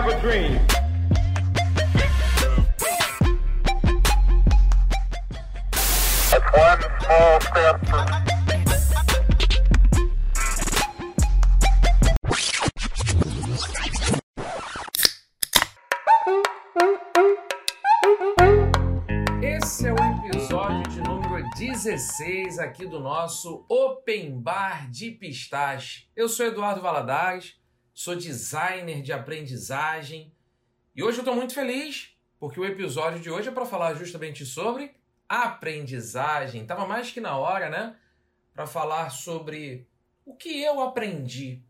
have a dream. one small step for Esse é o episódio de número 16 aqui do nosso Open Bar de Pistache. Eu sou Eduardo Valadares, sou designer de aprendizagem e hoje eu estou muito feliz porque o episódio de hoje é para falar justamente sobre aprendizagem. Tava mais que na hora, né? Para falar sobre o que eu aprendi.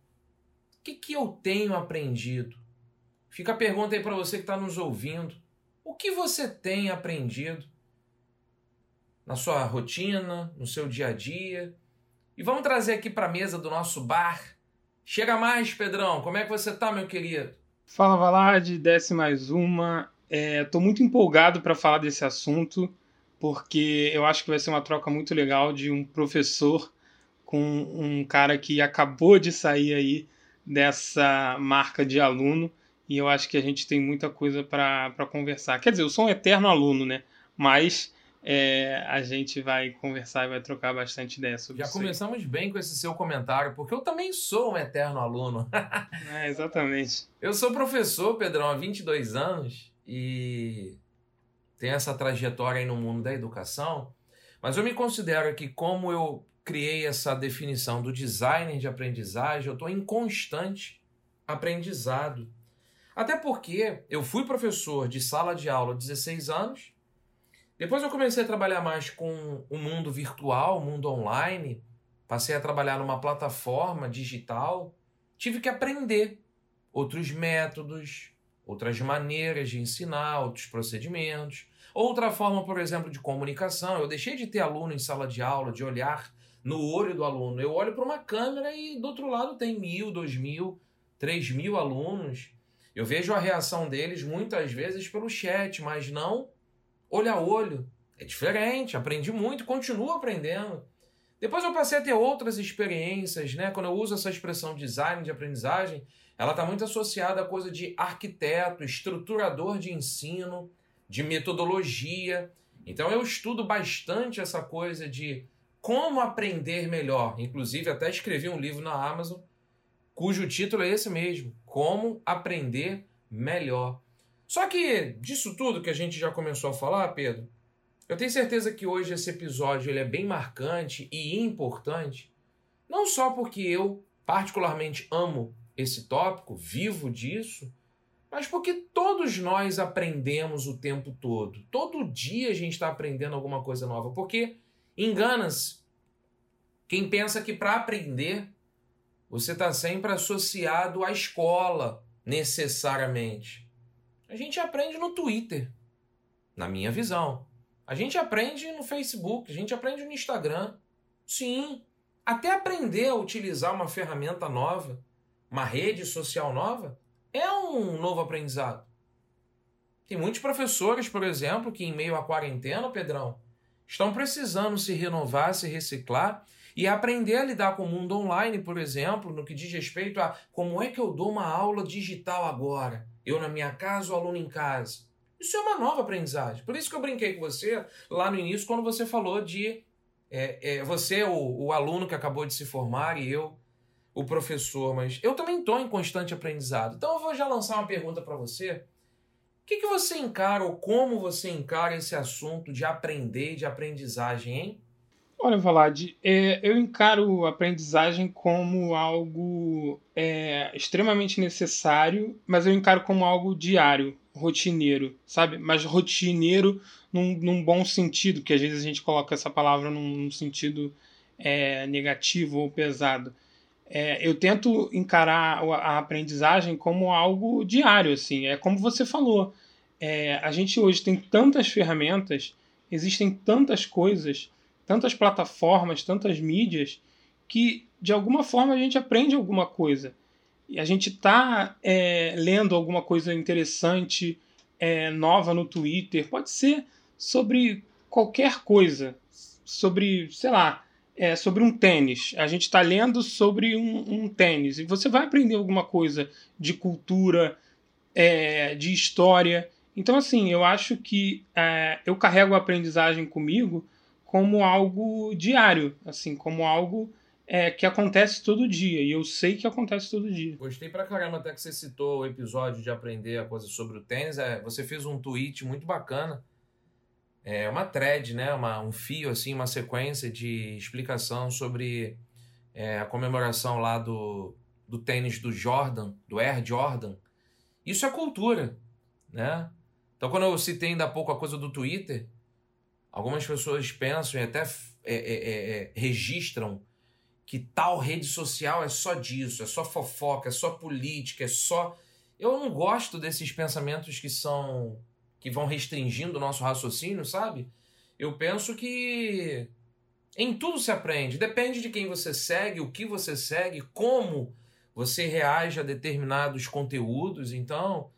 O que, que eu tenho aprendido? Fica a pergunta aí para você que está nos ouvindo. O que você tem aprendido na sua rotina, no seu dia a dia? E vamos trazer aqui para a mesa do nosso bar. Chega mais, Pedrão. Como é que você tá, meu querido? Fala, Valade. Desce mais uma. Estou é, muito empolgado para falar desse assunto porque eu acho que vai ser uma troca muito legal de um professor com um cara que acabou de sair aí dessa marca de aluno e eu acho que a gente tem muita coisa para conversar. Quer dizer, eu sou um eterno aluno, né? Mas é, a gente vai conversar e vai trocar bastante ideia sobre Já isso. Já começamos bem com esse seu comentário, porque eu também sou um eterno aluno. é, exatamente. Eu sou professor, Pedrão, há 22 anos e tem essa trajetória aí no mundo da educação, mas eu me considero que como eu criei essa definição do designer de aprendizagem, eu estou em constante aprendizado. Até porque eu fui professor de sala de aula há 16 anos, depois eu comecei a trabalhar mais com o mundo virtual, o mundo online, passei a trabalhar numa plataforma digital, tive que aprender outros métodos, outras maneiras de ensinar, outros procedimentos. Outra forma, por exemplo, de comunicação, eu deixei de ter aluno em sala de aula, de olhar no olho do aluno. Eu olho para uma câmera e do outro lado tem mil, dois mil, três mil alunos. Eu vejo a reação deles muitas vezes pelo chat, mas não olho a olho. É diferente, aprendi muito, continuo aprendendo. Depois eu passei a ter outras experiências, né? Quando eu uso essa expressão design de aprendizagem, ela está muito associada à coisa de arquiteto, estruturador de ensino, de metodologia. Então eu estudo bastante essa coisa de como aprender melhor. Inclusive, até escrevi um livro na Amazon cujo título é esse mesmo: Como Aprender Melhor. Só que disso tudo que a gente já começou a falar, Pedro, eu tenho certeza que hoje esse episódio ele é bem marcante e importante, não só porque eu particularmente amo esse tópico, vivo disso, mas porque todos nós aprendemos o tempo todo. Todo dia a gente está aprendendo alguma coisa nova. Porque engana-se quem pensa que para aprender você está sempre associado à escola, necessariamente. A gente aprende no Twitter, na minha visão. A gente aprende no Facebook, a gente aprende no Instagram. Sim, até aprender a utilizar uma ferramenta nova, uma rede social nova, é um novo aprendizado. Tem muitos professores, por exemplo, que em meio à quarentena, Pedrão, estão precisando se renovar, se reciclar e aprender a lidar com o mundo online, por exemplo, no que diz respeito a como é que eu dou uma aula digital agora, eu na minha casa, o aluno em casa. Isso é uma nova aprendizagem. Por isso que eu brinquei com você lá no início, quando você falou de é, é, você, o, o aluno que acabou de se formar, e eu, o professor, mas eu também estou em constante aprendizado. Então eu vou já lançar uma pergunta para você. O que, que você encara ou como você encara esse assunto de aprender de aprendizagem, hein? Olha, Valad, é, eu encaro a aprendizagem como algo é, extremamente necessário, mas eu encaro como algo diário, rotineiro, sabe? Mas rotineiro num, num bom sentido, que às vezes a gente coloca essa palavra num, num sentido é, negativo ou pesado é, eu tento encarar a aprendizagem como algo diário, assim. É como você falou. É, a gente hoje tem tantas ferramentas, existem tantas coisas, tantas plataformas, tantas mídias, que de alguma forma a gente aprende alguma coisa. E a gente está é, lendo alguma coisa interessante, é, nova no Twitter, pode ser sobre qualquer coisa, sobre, sei lá, é, sobre um tênis. A gente está lendo sobre um, um, tênis e você vai aprender alguma coisa de cultura é, de história. Então, assim, eu acho que é, eu carrego a aprendizagem comigo como algo diário, assim, como algo é, que acontece todo dia. E eu sei que acontece todo dia. Gostei pra caramba até que você citou o episódio de aprender a coisa sobre o tênis. É, você fez um tweet muito bacana. É uma thread, né? Uma, um fio, assim, uma sequência de explicação sobre é, a comemoração lá do, do tênis do Jordan, do Air Jordan. Isso é cultura, né? Então, quando eu citei ainda há pouco a coisa do Twitter, algumas pessoas pensam e até é, é, é, é, registram que tal rede social é só disso, é só fofoca, é só política, é só. Eu não gosto desses pensamentos que são. que vão restringindo o nosso raciocínio, sabe? Eu penso que em tudo se aprende. Depende de quem você segue, o que você segue, como você reage a determinados conteúdos. Então,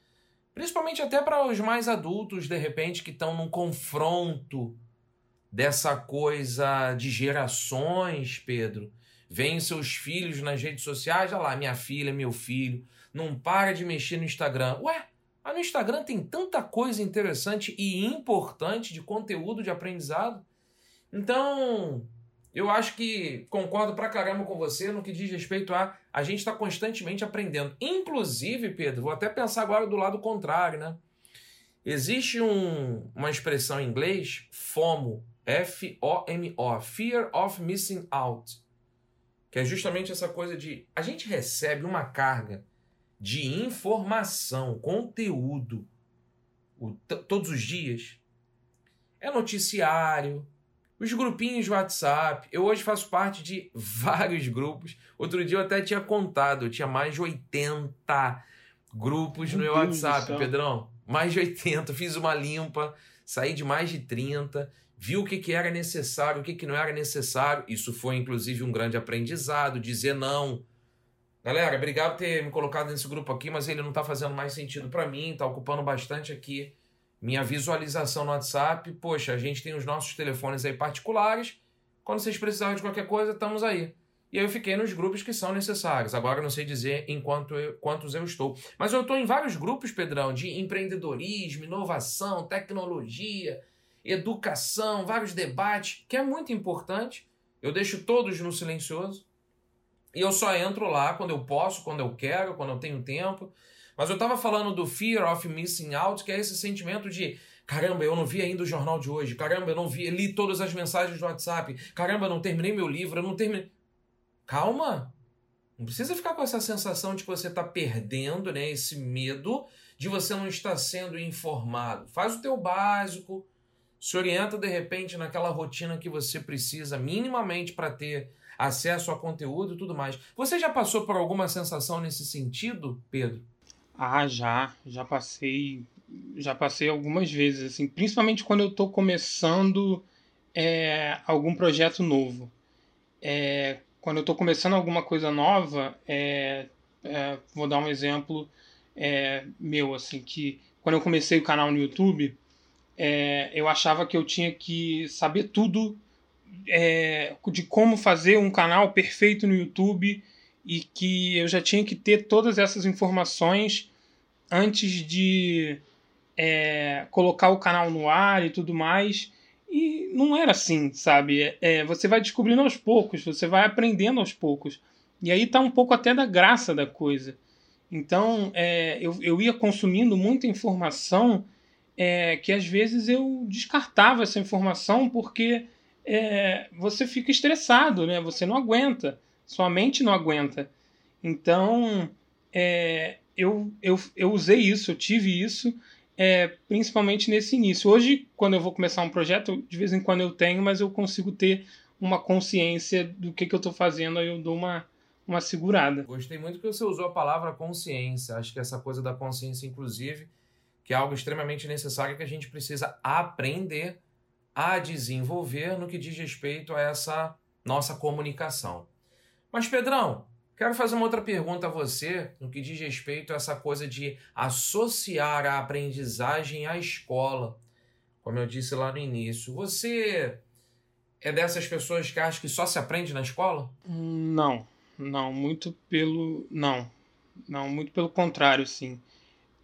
Principalmente até para os mais adultos, de repente, que estão num confronto dessa coisa de gerações, Pedro. Vêm seus filhos nas redes sociais, olha lá, minha filha, meu filho, não para de mexer no Instagram. Ué, mas no Instagram tem tanta coisa interessante e importante de conteúdo de aprendizado. Então, eu acho que concordo pra caramba com você no que diz respeito a a gente está constantemente aprendendo. Inclusive, Pedro, vou até pensar agora do lado contrário, né? Existe um, uma expressão em inglês, FOMO, F-O-M-O, Fear of Missing Out, que é justamente essa coisa de a gente recebe uma carga de informação, conteúdo, o, todos os dias. É noticiário, os grupinhos de WhatsApp. Eu hoje faço parte de vários grupos. Outro dia eu até tinha contado, eu tinha mais de 80 grupos meu no meu WhatsApp, Pedrão. Mais de 80. Fiz uma limpa, saí de mais de 30, vi o que, que era necessário, o que, que não era necessário. Isso foi, inclusive, um grande aprendizado, dizer não. Galera, obrigado por ter me colocado nesse grupo aqui, mas ele não está fazendo mais sentido para mim, está ocupando bastante aqui minha visualização no WhatsApp. Poxa, a gente tem os nossos telefones aí particulares. Quando vocês precisarem de qualquer coisa, estamos aí. E aí eu fiquei nos grupos que são necessários. Agora eu não sei dizer em quanto eu, quantos eu estou. Mas eu estou em vários grupos, Pedrão, de empreendedorismo, inovação, tecnologia, educação, vários debates, que é muito importante. Eu deixo todos no silencioso. E eu só entro lá quando eu posso, quando eu quero, quando eu tenho tempo. Mas eu estava falando do fear of missing out, que é esse sentimento de caramba, eu não vi ainda o jornal de hoje, caramba, eu não vi, li todas as mensagens do WhatsApp, caramba, eu não terminei meu livro, eu não terminei. Calma! Não precisa ficar com essa sensação de que você está perdendo, né? Esse medo de você não estar sendo informado. Faz o teu básico, se orienta de repente naquela rotina que você precisa minimamente para ter acesso a conteúdo e tudo mais. Você já passou por alguma sensação nesse sentido, Pedro? Ah, já, já passei, já passei algumas vezes, assim, principalmente quando eu estou começando é, algum projeto novo. É, quando eu estou começando alguma coisa nova, é, é vou dar um exemplo é, meu, assim, que quando eu comecei o canal no YouTube, é, eu achava que eu tinha que saber tudo de como fazer um canal perfeito no YouTube e que eu já tinha que ter todas essas informações antes de é, colocar o canal no ar e tudo mais. E não era assim, sabe? É, você vai descobrindo aos poucos, você vai aprendendo aos poucos. E aí tá um pouco até da graça da coisa. Então, é, eu, eu ia consumindo muita informação é, que às vezes eu descartava essa informação porque é, você fica estressado, né? Você não aguenta, sua mente não aguenta. Então, é, eu, eu, eu usei isso, eu tive isso, é, principalmente nesse início. Hoje, quando eu vou começar um projeto, de vez em quando eu tenho, mas eu consigo ter uma consciência do que, que eu estou fazendo, aí eu dou uma, uma segurada. Gostei muito que você usou a palavra consciência. Acho que essa coisa da consciência, inclusive, que é algo extremamente necessário que a gente precisa aprender a desenvolver no que diz respeito a essa nossa comunicação. Mas, Pedrão, Quero fazer uma outra pergunta a você no que diz respeito a essa coisa de associar a aprendizagem à escola. Como eu disse lá no início, você é dessas pessoas que acham que só se aprende na escola? Não, não, muito pelo não, não, muito pelo contrário, sim.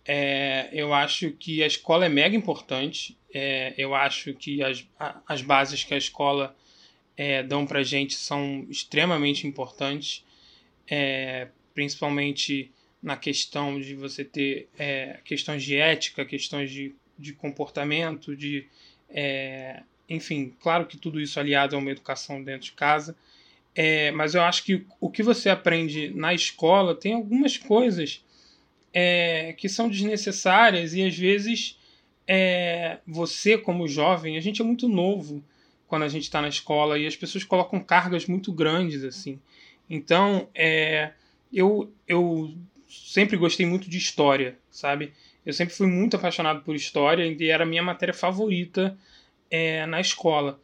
É, eu acho que a escola é mega importante. É, eu acho que as, as bases que a escola é, dão pra gente são extremamente importantes, é, principalmente na questão de você ter é, questões de ética, questões de, de comportamento, de. É, enfim, claro que tudo isso aliado a uma educação dentro de casa. Mas eu acho que o que você aprende na escola tem algumas coisas é, que são desnecessárias e às vezes é, você, como jovem, a gente é muito novo quando a gente está na escola e as pessoas colocam cargas muito grandes assim. Então, é, eu, eu sempre gostei muito de história, sabe? Eu sempre fui muito apaixonado por história e era a minha matéria favorita é, na escola.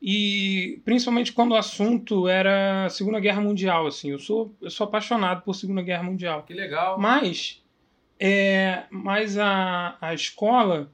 E principalmente quando o assunto era a Segunda Guerra Mundial, assim. Eu sou, eu sou apaixonado por Segunda Guerra Mundial. Que legal. Mas, é, mas a, a escola,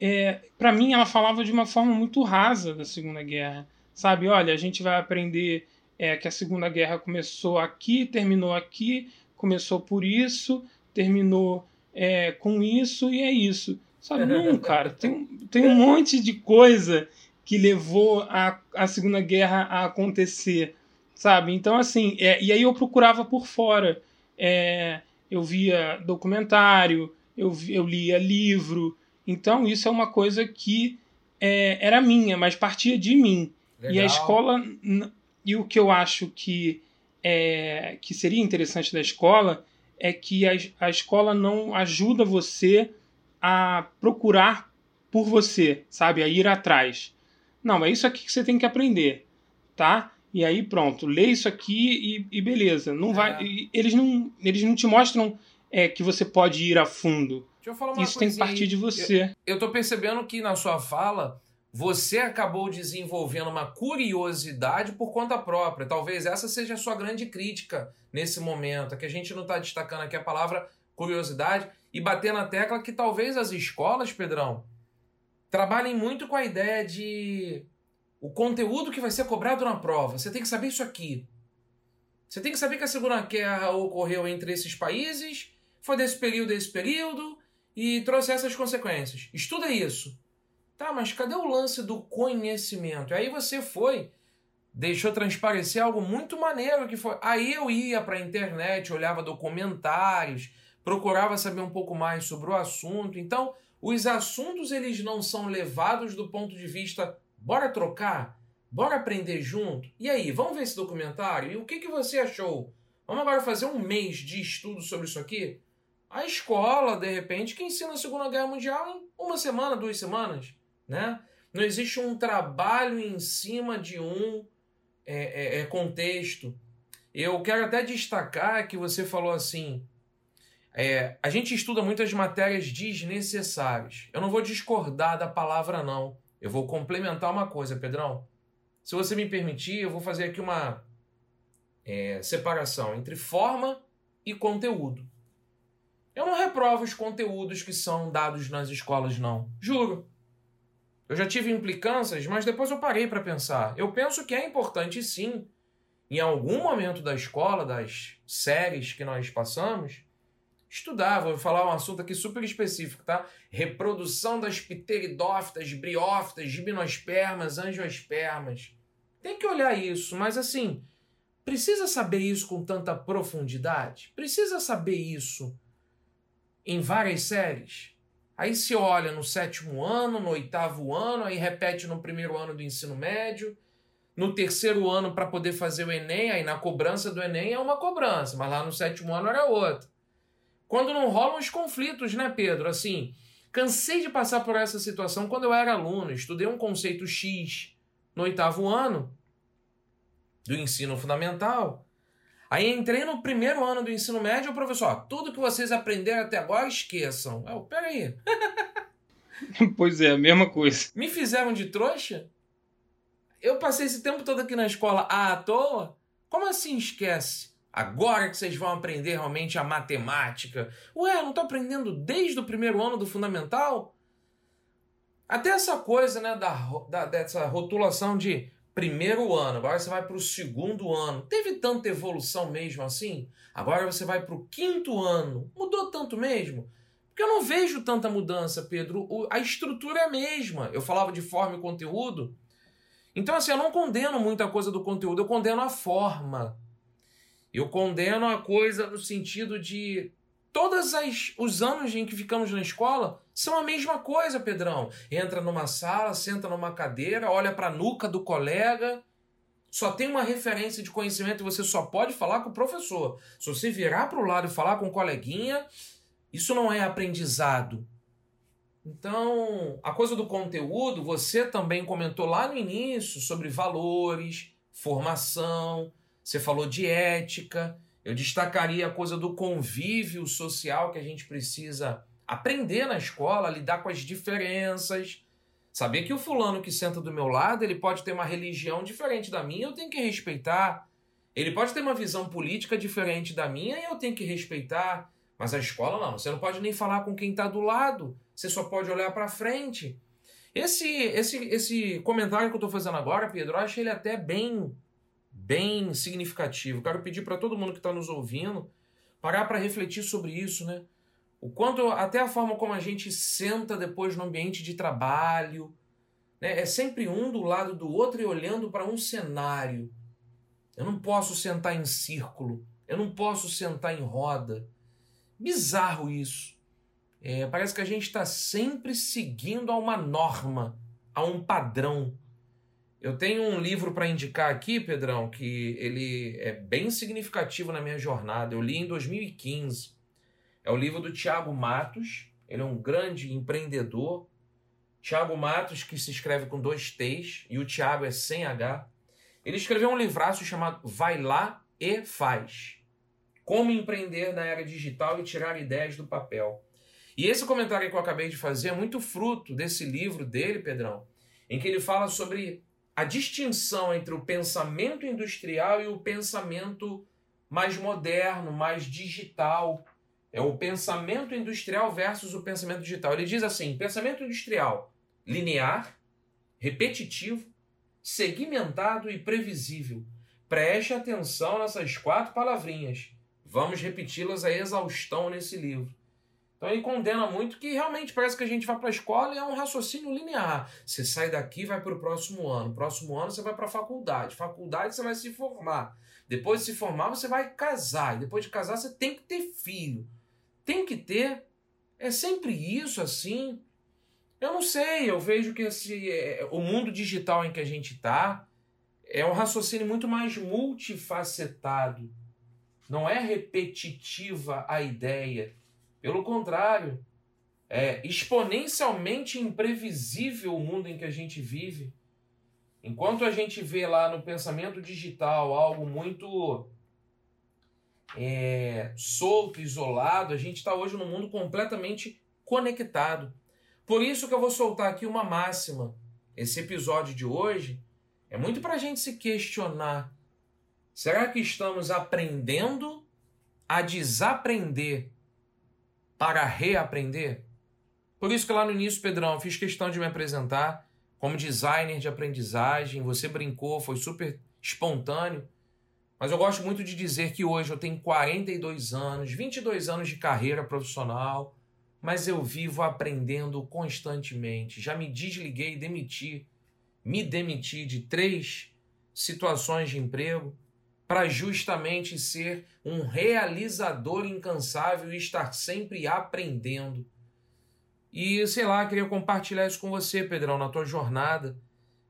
é, para mim, ela falava de uma forma muito rasa da Segunda Guerra. Sabe, olha, a gente vai aprender é, que a Segunda Guerra começou aqui, terminou aqui, começou por isso, terminou é, com isso e é isso. Sabe, não, cara, tem, tem um monte de coisa que levou a, a Segunda Guerra a acontecer, sabe? Então, assim, é, e aí eu procurava por fora. É, eu via documentário, eu, eu lia livro. Então, isso é uma coisa que é, era minha, mas partia de mim. Legal. E a escola. E o que eu acho que, é, que seria interessante da escola é que a, a escola não ajuda você a procurar por você, sabe? A ir atrás. Não, é isso aqui que você tem que aprender, tá? E aí pronto, lê isso aqui e, e beleza. Não é. vai, eles não, eles não te mostram é, que você pode ir a fundo. Deixa eu falar uma isso tem que partir de você. Eu, eu tô percebendo que na sua fala você acabou desenvolvendo uma curiosidade por conta própria. Talvez essa seja a sua grande crítica nesse momento, é que a gente não está destacando aqui a palavra curiosidade e bater na tecla que talvez as escolas, Pedrão, trabalhem muito com a ideia de o conteúdo que vai ser cobrado na prova. Você tem que saber isso aqui. Você tem que saber que a Segunda Guerra ocorreu entre esses países, foi desse período, desse período, e trouxe essas consequências. Estuda isso. Tá, mas cadê o lance do conhecimento? Aí você foi, deixou transparecer algo muito maneiro que foi. Aí eu ia para a internet, olhava documentários, procurava saber um pouco mais sobre o assunto. Então, os assuntos eles não são levados do ponto de vista bora trocar, bora aprender junto. E aí, vamos ver esse documentário? E o que, que você achou? Vamos agora fazer um mês de estudo sobre isso aqui? A escola, de repente, que ensina a Segunda Guerra Mundial em uma semana, duas semanas, né? Não existe um trabalho em cima de um é, é, é contexto. Eu quero até destacar que você falou assim, é, a gente estuda muitas matérias desnecessárias. Eu não vou discordar da palavra, não. Eu vou complementar uma coisa, Pedrão. Se você me permitir, eu vou fazer aqui uma é, separação entre forma e conteúdo. Eu não reprovo os conteúdos que são dados nas escolas, não. Juro. Eu já tive implicâncias, mas depois eu parei para pensar. Eu penso que é importante, sim, em algum momento da escola, das séries que nós passamos, estudar. Vou falar um assunto aqui super específico, tá? Reprodução das pteridófitas, briófitas, gimnospermas, angiospermas. Tem que olhar isso, mas assim, precisa saber isso com tanta profundidade? Precisa saber isso em várias séries? Aí se olha no sétimo ano, no oitavo ano, aí repete no primeiro ano do ensino médio, no terceiro ano para poder fazer o Enem, aí na cobrança do Enem é uma cobrança, mas lá no sétimo ano era outra. Quando não rolam os conflitos, né, Pedro? Assim, cansei de passar por essa situação quando eu era aluno. Estudei um conceito X no oitavo ano do ensino fundamental. Aí entrei no primeiro ano do ensino médio, o professor, tudo que vocês aprenderam até agora, esqueçam. Eu, peraí. pois é, a mesma coisa. Me fizeram de trouxa? Eu passei esse tempo todo aqui na escola à toa? Como assim esquece? Agora que vocês vão aprender realmente a matemática. Ué, não tô aprendendo desde o primeiro ano do fundamental? Até essa coisa, né, da, da, dessa rotulação de primeiro ano, agora você vai para o segundo ano. Teve tanta evolução mesmo assim? Agora você vai para o quinto ano. Mudou tanto mesmo? Porque eu não vejo tanta mudança, Pedro. a estrutura é a mesma. Eu falava de forma e conteúdo. Então, assim, eu não condeno muita coisa do conteúdo, eu condeno a forma. Eu condeno a coisa no sentido de todos os anos em que ficamos na escola são a mesma coisa, Pedrão. Entra numa sala, senta numa cadeira, olha para a nuca do colega, só tem uma referência de conhecimento e você só pode falar com o professor. Se você virar para o lado e falar com o coleguinha, isso não é aprendizado. Então, a coisa do conteúdo, você também comentou lá no início sobre valores, formação, você falou de ética. Eu destacaria a coisa do convívio social que a gente precisa aprender na escola, lidar com as diferenças. Saber que o fulano que senta do meu lado, ele pode ter uma religião diferente da minha, eu tenho que respeitar. Ele pode ter uma visão política diferente da minha eu tenho que respeitar. Mas a escola não, você não pode nem falar com quem está do lado, você só pode olhar para frente. Esse, esse, esse comentário que eu estou fazendo agora, Pedro, eu acho ele até bem bem significativo. Quero pedir para todo mundo que está nos ouvindo parar para refletir sobre isso, né? O quanto, até a forma como a gente senta depois no ambiente de trabalho, né? é sempre um do lado do outro e olhando para um cenário. Eu não posso sentar em círculo, eu não posso sentar em roda. Bizarro isso. É, parece que a gente está sempre seguindo a uma norma, a um padrão. Eu tenho um livro para indicar aqui, Pedrão, que ele é bem significativo na minha jornada. Eu li em 2015. É o livro do Tiago Matos. Ele é um grande empreendedor. Tiago Matos, que se escreve com dois T's, e o Tiago é sem H. Ele escreveu um livraço chamado Vai Lá e Faz. Como empreender na era digital e tirar ideias do papel. E esse comentário que eu acabei de fazer é muito fruto desse livro dele, Pedrão, em que ele fala sobre a distinção entre o pensamento industrial e o pensamento mais moderno, mais digital. É o pensamento industrial versus o pensamento digital. Ele diz assim: pensamento industrial linear, repetitivo, segmentado e previsível. Preste atenção nessas quatro palavrinhas. Vamos repeti-las a exaustão nesse livro. Então ele condena muito que realmente parece que a gente vai para a escola e é um raciocínio linear. Você sai daqui vai para o próximo ano. Próximo ano você vai para a faculdade. Faculdade você vai se formar. Depois de se formar você vai casar. E depois de casar você tem que ter filho. Tem que ter. É sempre isso assim. Eu não sei, eu vejo que esse, é, o mundo digital em que a gente está é um raciocínio muito mais multifacetado. Não é repetitiva a ideia pelo contrário, é exponencialmente imprevisível o mundo em que a gente vive. Enquanto a gente vê lá no pensamento digital algo muito é, solto, isolado, a gente está hoje num mundo completamente conectado. Por isso que eu vou soltar aqui uma máxima. Esse episódio de hoje é muito para a gente se questionar. Será que estamos aprendendo a desaprender para reaprender? Por isso que lá no início, Pedrão, fiz questão de me apresentar como designer de aprendizagem. Você brincou, foi super espontâneo. Mas eu gosto muito de dizer que hoje eu tenho 42 anos, 22 anos de carreira profissional, mas eu vivo aprendendo constantemente. Já me desliguei demiti, me demiti de três situações de emprego para justamente ser um realizador incansável e estar sempre aprendendo. E sei lá, queria compartilhar isso com você, Pedrão, na tua jornada.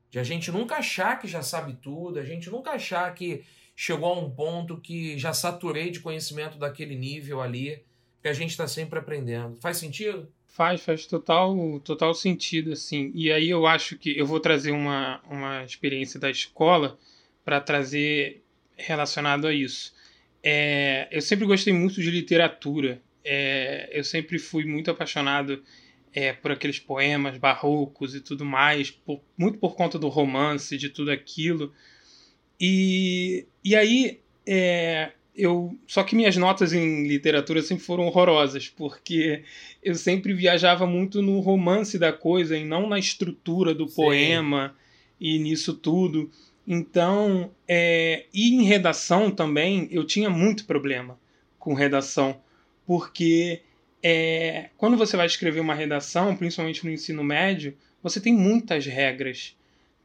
De a gente nunca achar que já sabe tudo, a gente nunca achar que chegou a um ponto que já saturei de conhecimento daquele nível ali, que a gente está sempre aprendendo. Faz sentido? Faz, faz total, total sentido, assim. E aí eu acho que eu vou trazer uma, uma experiência da escola para trazer relacionado a isso. É, eu sempre gostei muito de literatura. É, eu sempre fui muito apaixonado é, por aqueles poemas barrocos e tudo mais, por, muito por conta do romance, de tudo aquilo. E, e aí, é, eu só que minhas notas em literatura sempre foram horrorosas, porque eu sempre viajava muito no romance da coisa e não na estrutura do Sim. poema e nisso tudo. Então, é, e em redação também, eu tinha muito problema com redação, porque é, quando você vai escrever uma redação, principalmente no ensino médio, você tem muitas regras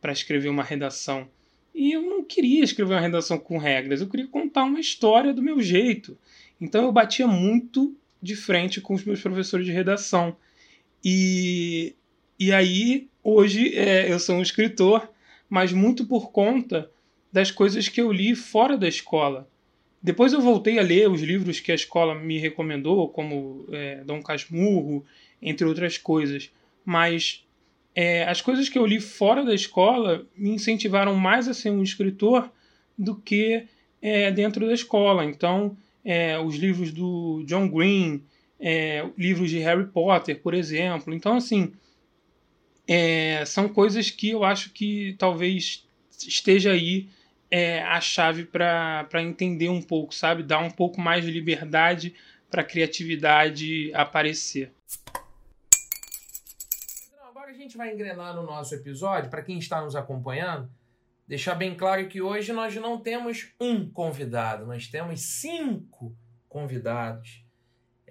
para escrever uma redação. E eu não queria escrever uma redação com regras, eu queria contar uma história do meu jeito. Então eu batia muito de frente com os meus professores de redação. E, e aí, hoje, é, eu sou um escritor, mas muito por conta das coisas que eu li fora da escola. Depois eu voltei a ler os livros que a escola me recomendou, como é, Dom Casmurro, entre outras coisas. Mas é, as coisas que eu li fora da escola me incentivaram mais a ser um escritor do que é, dentro da escola. Então, é, os livros do John Green, é, livros de Harry Potter, por exemplo. Então, assim, é, são coisas que eu acho que talvez esteja aí é, a chave para entender um pouco, sabe? Dar um pouco mais de liberdade para a criatividade aparecer. Agora a gente vai engrenar no nosso episódio, para quem está nos acompanhando, deixar bem claro que hoje nós não temos um convidado, nós temos cinco convidados.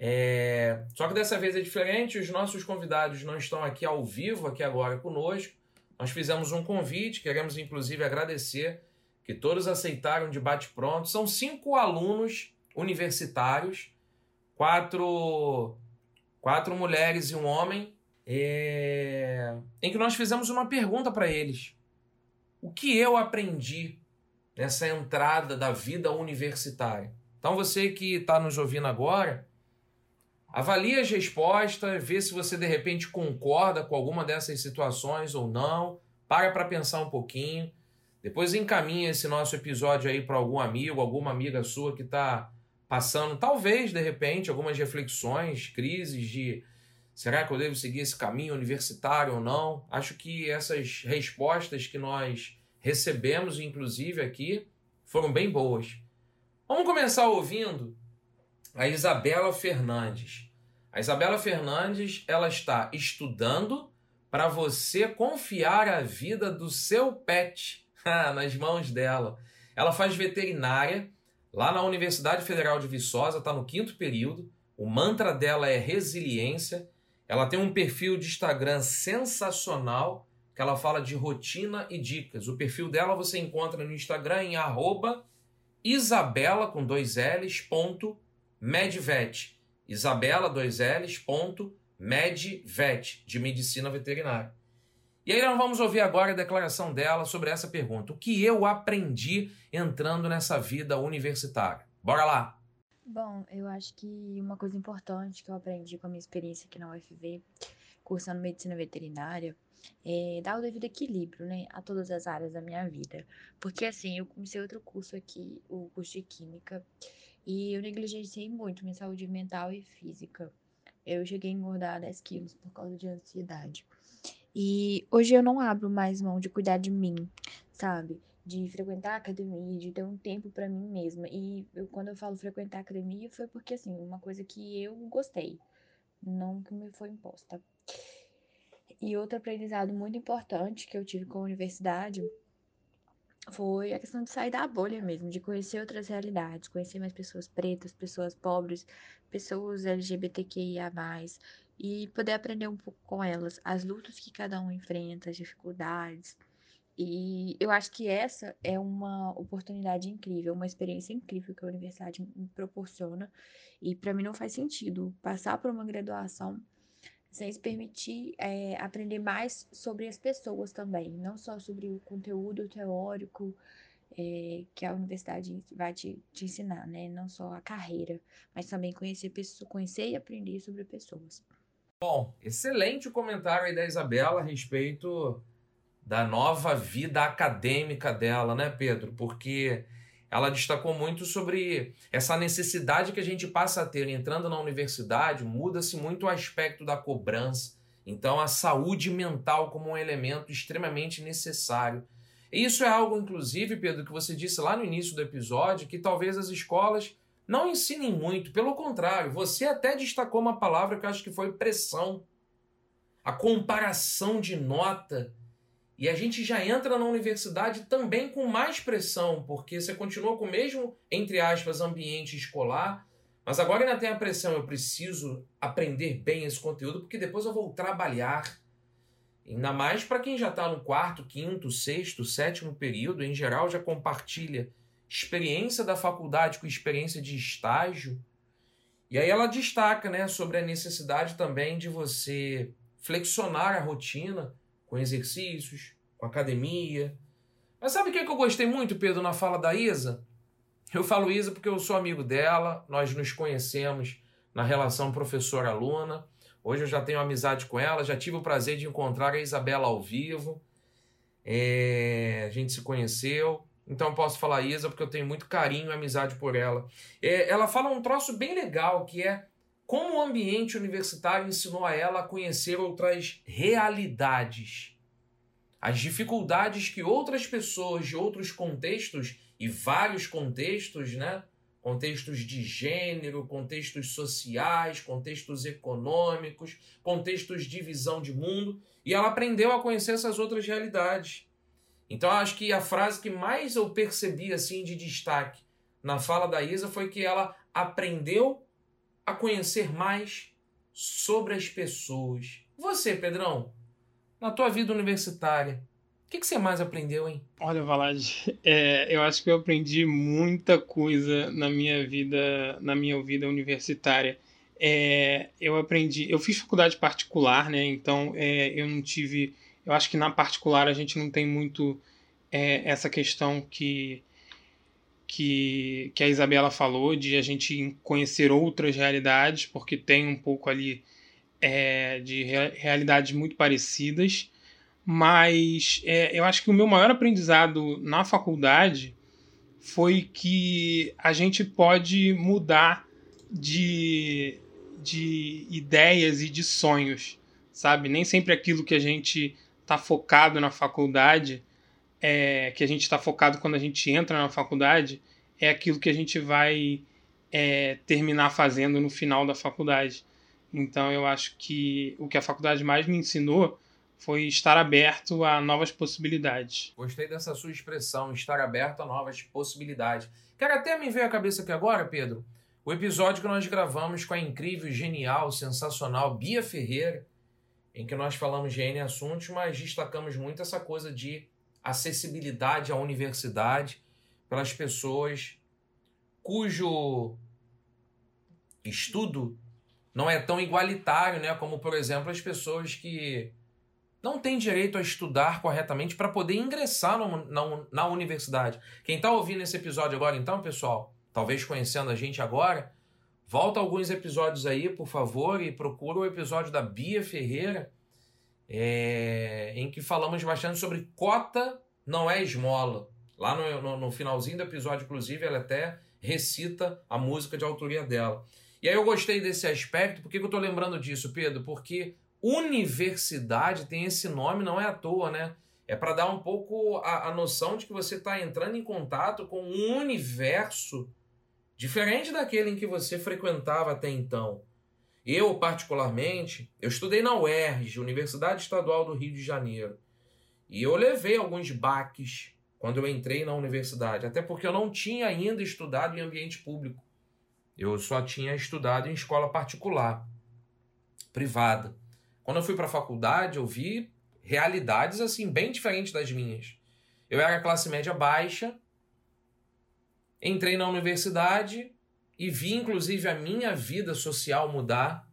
É... Só que dessa vez é diferente, os nossos convidados não estão aqui ao vivo, aqui agora conosco. Nós fizemos um convite, queremos inclusive agradecer que todos aceitaram de bate-pronto. São cinco alunos universitários, quatro, quatro mulheres e um homem, é... em que nós fizemos uma pergunta para eles. O que eu aprendi nessa entrada da vida universitária? Então você que está nos ouvindo agora, avalie as respostas, vê se você de repente concorda com alguma dessas situações ou não. Para para pensar um pouquinho. Depois encaminha esse nosso episódio aí para algum amigo, alguma amiga sua que está passando, talvez, de repente, algumas reflexões, crises de será que eu devo seguir esse caminho universitário ou não? Acho que essas respostas que nós recebemos, inclusive aqui, foram bem boas. Vamos começar ouvindo a Isabela Fernandes. A Isabela Fernandes, ela está estudando para você confiar a vida do seu pet nas mãos dela. Ela faz veterinária lá na Universidade Federal de Viçosa, está no quinto período. O mantra dela é resiliência. Ela tem um perfil de Instagram sensacional que ela fala de rotina e dicas. O perfil dela você encontra no Instagram em arroba Isabela com dois L's ponto Medvet. Isabela dois L's ponto Medvet de medicina veterinária. E aí nós vamos ouvir agora a declaração dela sobre essa pergunta. O que eu aprendi entrando nessa vida universitária? Bora lá! Bom, eu acho que uma coisa importante que eu aprendi com a minha experiência aqui na UFV, cursando medicina veterinária, é dar o devido equilíbrio, né, a todas as áreas da minha vida. Porque assim, eu comecei outro curso aqui, o curso de Química, e eu negligenciei muito minha saúde mental e física. Eu cheguei a engordar 10 quilos por causa de ansiedade. E hoje eu não abro mais mão de cuidar de mim, sabe? De frequentar a academia, de ter um tempo para mim mesma. E eu, quando eu falo frequentar a academia, foi porque, assim, uma coisa que eu gostei, não que me foi imposta. E outro aprendizado muito importante que eu tive com a universidade foi a questão de sair da bolha mesmo, de conhecer outras realidades, conhecer mais pessoas pretas, pessoas pobres, pessoas LGBTQIA, e poder aprender um pouco com elas, as lutas que cada um enfrenta, as dificuldades. E eu acho que essa é uma oportunidade incrível, uma experiência incrível que a universidade me proporciona. E para mim não faz sentido passar por uma graduação se permitir é, aprender mais sobre as pessoas também, não só sobre o conteúdo teórico é, que a universidade vai te, te ensinar, né? Não só a carreira, mas também conhecer, pessoas, conhecer e aprender sobre pessoas. Bom, excelente o comentário aí da Isabela a respeito da nova vida acadêmica dela, né, Pedro? Porque ela destacou muito sobre essa necessidade que a gente passa a ter entrando na universidade, muda-se muito o aspecto da cobrança. Então, a saúde mental como um elemento extremamente necessário. E isso é algo, inclusive, Pedro, que você disse lá no início do episódio, que talvez as escolas não ensinem muito, pelo contrário, você até destacou uma palavra que eu acho que foi pressão. A comparação de nota. E a gente já entra na universidade também com mais pressão, porque você continua com o mesmo, entre aspas, ambiente escolar, Mas agora ainda tem a pressão, eu preciso aprender bem esse conteúdo, porque depois eu vou trabalhar. Ainda mais para quem já está no quarto, quinto, sexto, sétimo período, em geral já compartilha experiência da faculdade com experiência de estágio. E aí ela destaca né, sobre a necessidade também de você flexionar a rotina com exercícios, com academia. Mas sabe o que, é que eu gostei muito, Pedro, na fala da Isa? Eu falo Isa porque eu sou amigo dela, nós nos conhecemos na relação professor-aluna. Hoje eu já tenho amizade com ela, já tive o prazer de encontrar a Isabela ao vivo. É, a gente se conheceu. Então posso falar Isa porque eu tenho muito carinho e amizade por ela. É, ela fala um troço bem legal que é como o ambiente universitário ensinou a ela a conhecer outras realidades. As dificuldades que outras pessoas de outros contextos e vários contextos, né? Contextos de gênero, contextos sociais, contextos econômicos, contextos de visão de mundo, e ela aprendeu a conhecer essas outras realidades. Então acho que a frase que mais eu percebi assim de destaque na fala da Isa foi que ela aprendeu a conhecer mais sobre as pessoas. Você, Pedrão, na tua vida universitária, o que, que você mais aprendeu, hein? Olha, Valade, é, eu acho que eu aprendi muita coisa na minha vida, na minha vida universitária. É, eu aprendi, eu fiz faculdade particular, né? Então é, eu não tive eu acho que na particular a gente não tem muito é, essa questão que, que, que a Isabela falou, de a gente conhecer outras realidades, porque tem um pouco ali é, de realidades muito parecidas. Mas é, eu acho que o meu maior aprendizado na faculdade foi que a gente pode mudar de, de ideias e de sonhos, sabe? Nem sempre aquilo que a gente está focado na faculdade, é, que a gente está focado quando a gente entra na faculdade, é aquilo que a gente vai é, terminar fazendo no final da faculdade. Então eu acho que o que a faculdade mais me ensinou foi estar aberto a novas possibilidades. Gostei dessa sua expressão, estar aberto a novas possibilidades. Quero até me ver a cabeça aqui agora, Pedro, o episódio que nós gravamos com a incrível, genial, sensacional Bia Ferreira, em que nós falamos de N assuntos, mas destacamos muito essa coisa de acessibilidade à universidade pelas pessoas cujo estudo não é tão igualitário, né, como por exemplo as pessoas que não têm direito a estudar corretamente para poder ingressar no, na, na universidade. Quem está ouvindo esse episódio agora, então, pessoal, talvez conhecendo a gente agora, Volta alguns episódios aí, por favor, e procura o episódio da Bia Ferreira, é, em que falamos bastante sobre cota não é esmola. Lá no, no, no, finalzinho do episódio, inclusive, ela até recita a música de autoria dela. E aí eu gostei desse aspecto, por que eu estou lembrando disso, Pedro? Porque universidade tem esse nome, não é à toa, né? É para dar um pouco a, a noção de que você está entrando em contato com um universo diferente daquele em que você frequentava até então. Eu, particularmente, eu estudei na UERJ, Universidade Estadual do Rio de Janeiro. E eu levei alguns baques quando eu entrei na universidade, até porque eu não tinha ainda estudado em ambiente público. Eu só tinha estudado em escola particular, privada. Quando eu fui para a faculdade, eu vi realidades assim bem diferentes das minhas. Eu era classe média baixa, Entrei na universidade e vi, inclusive, a minha vida social mudar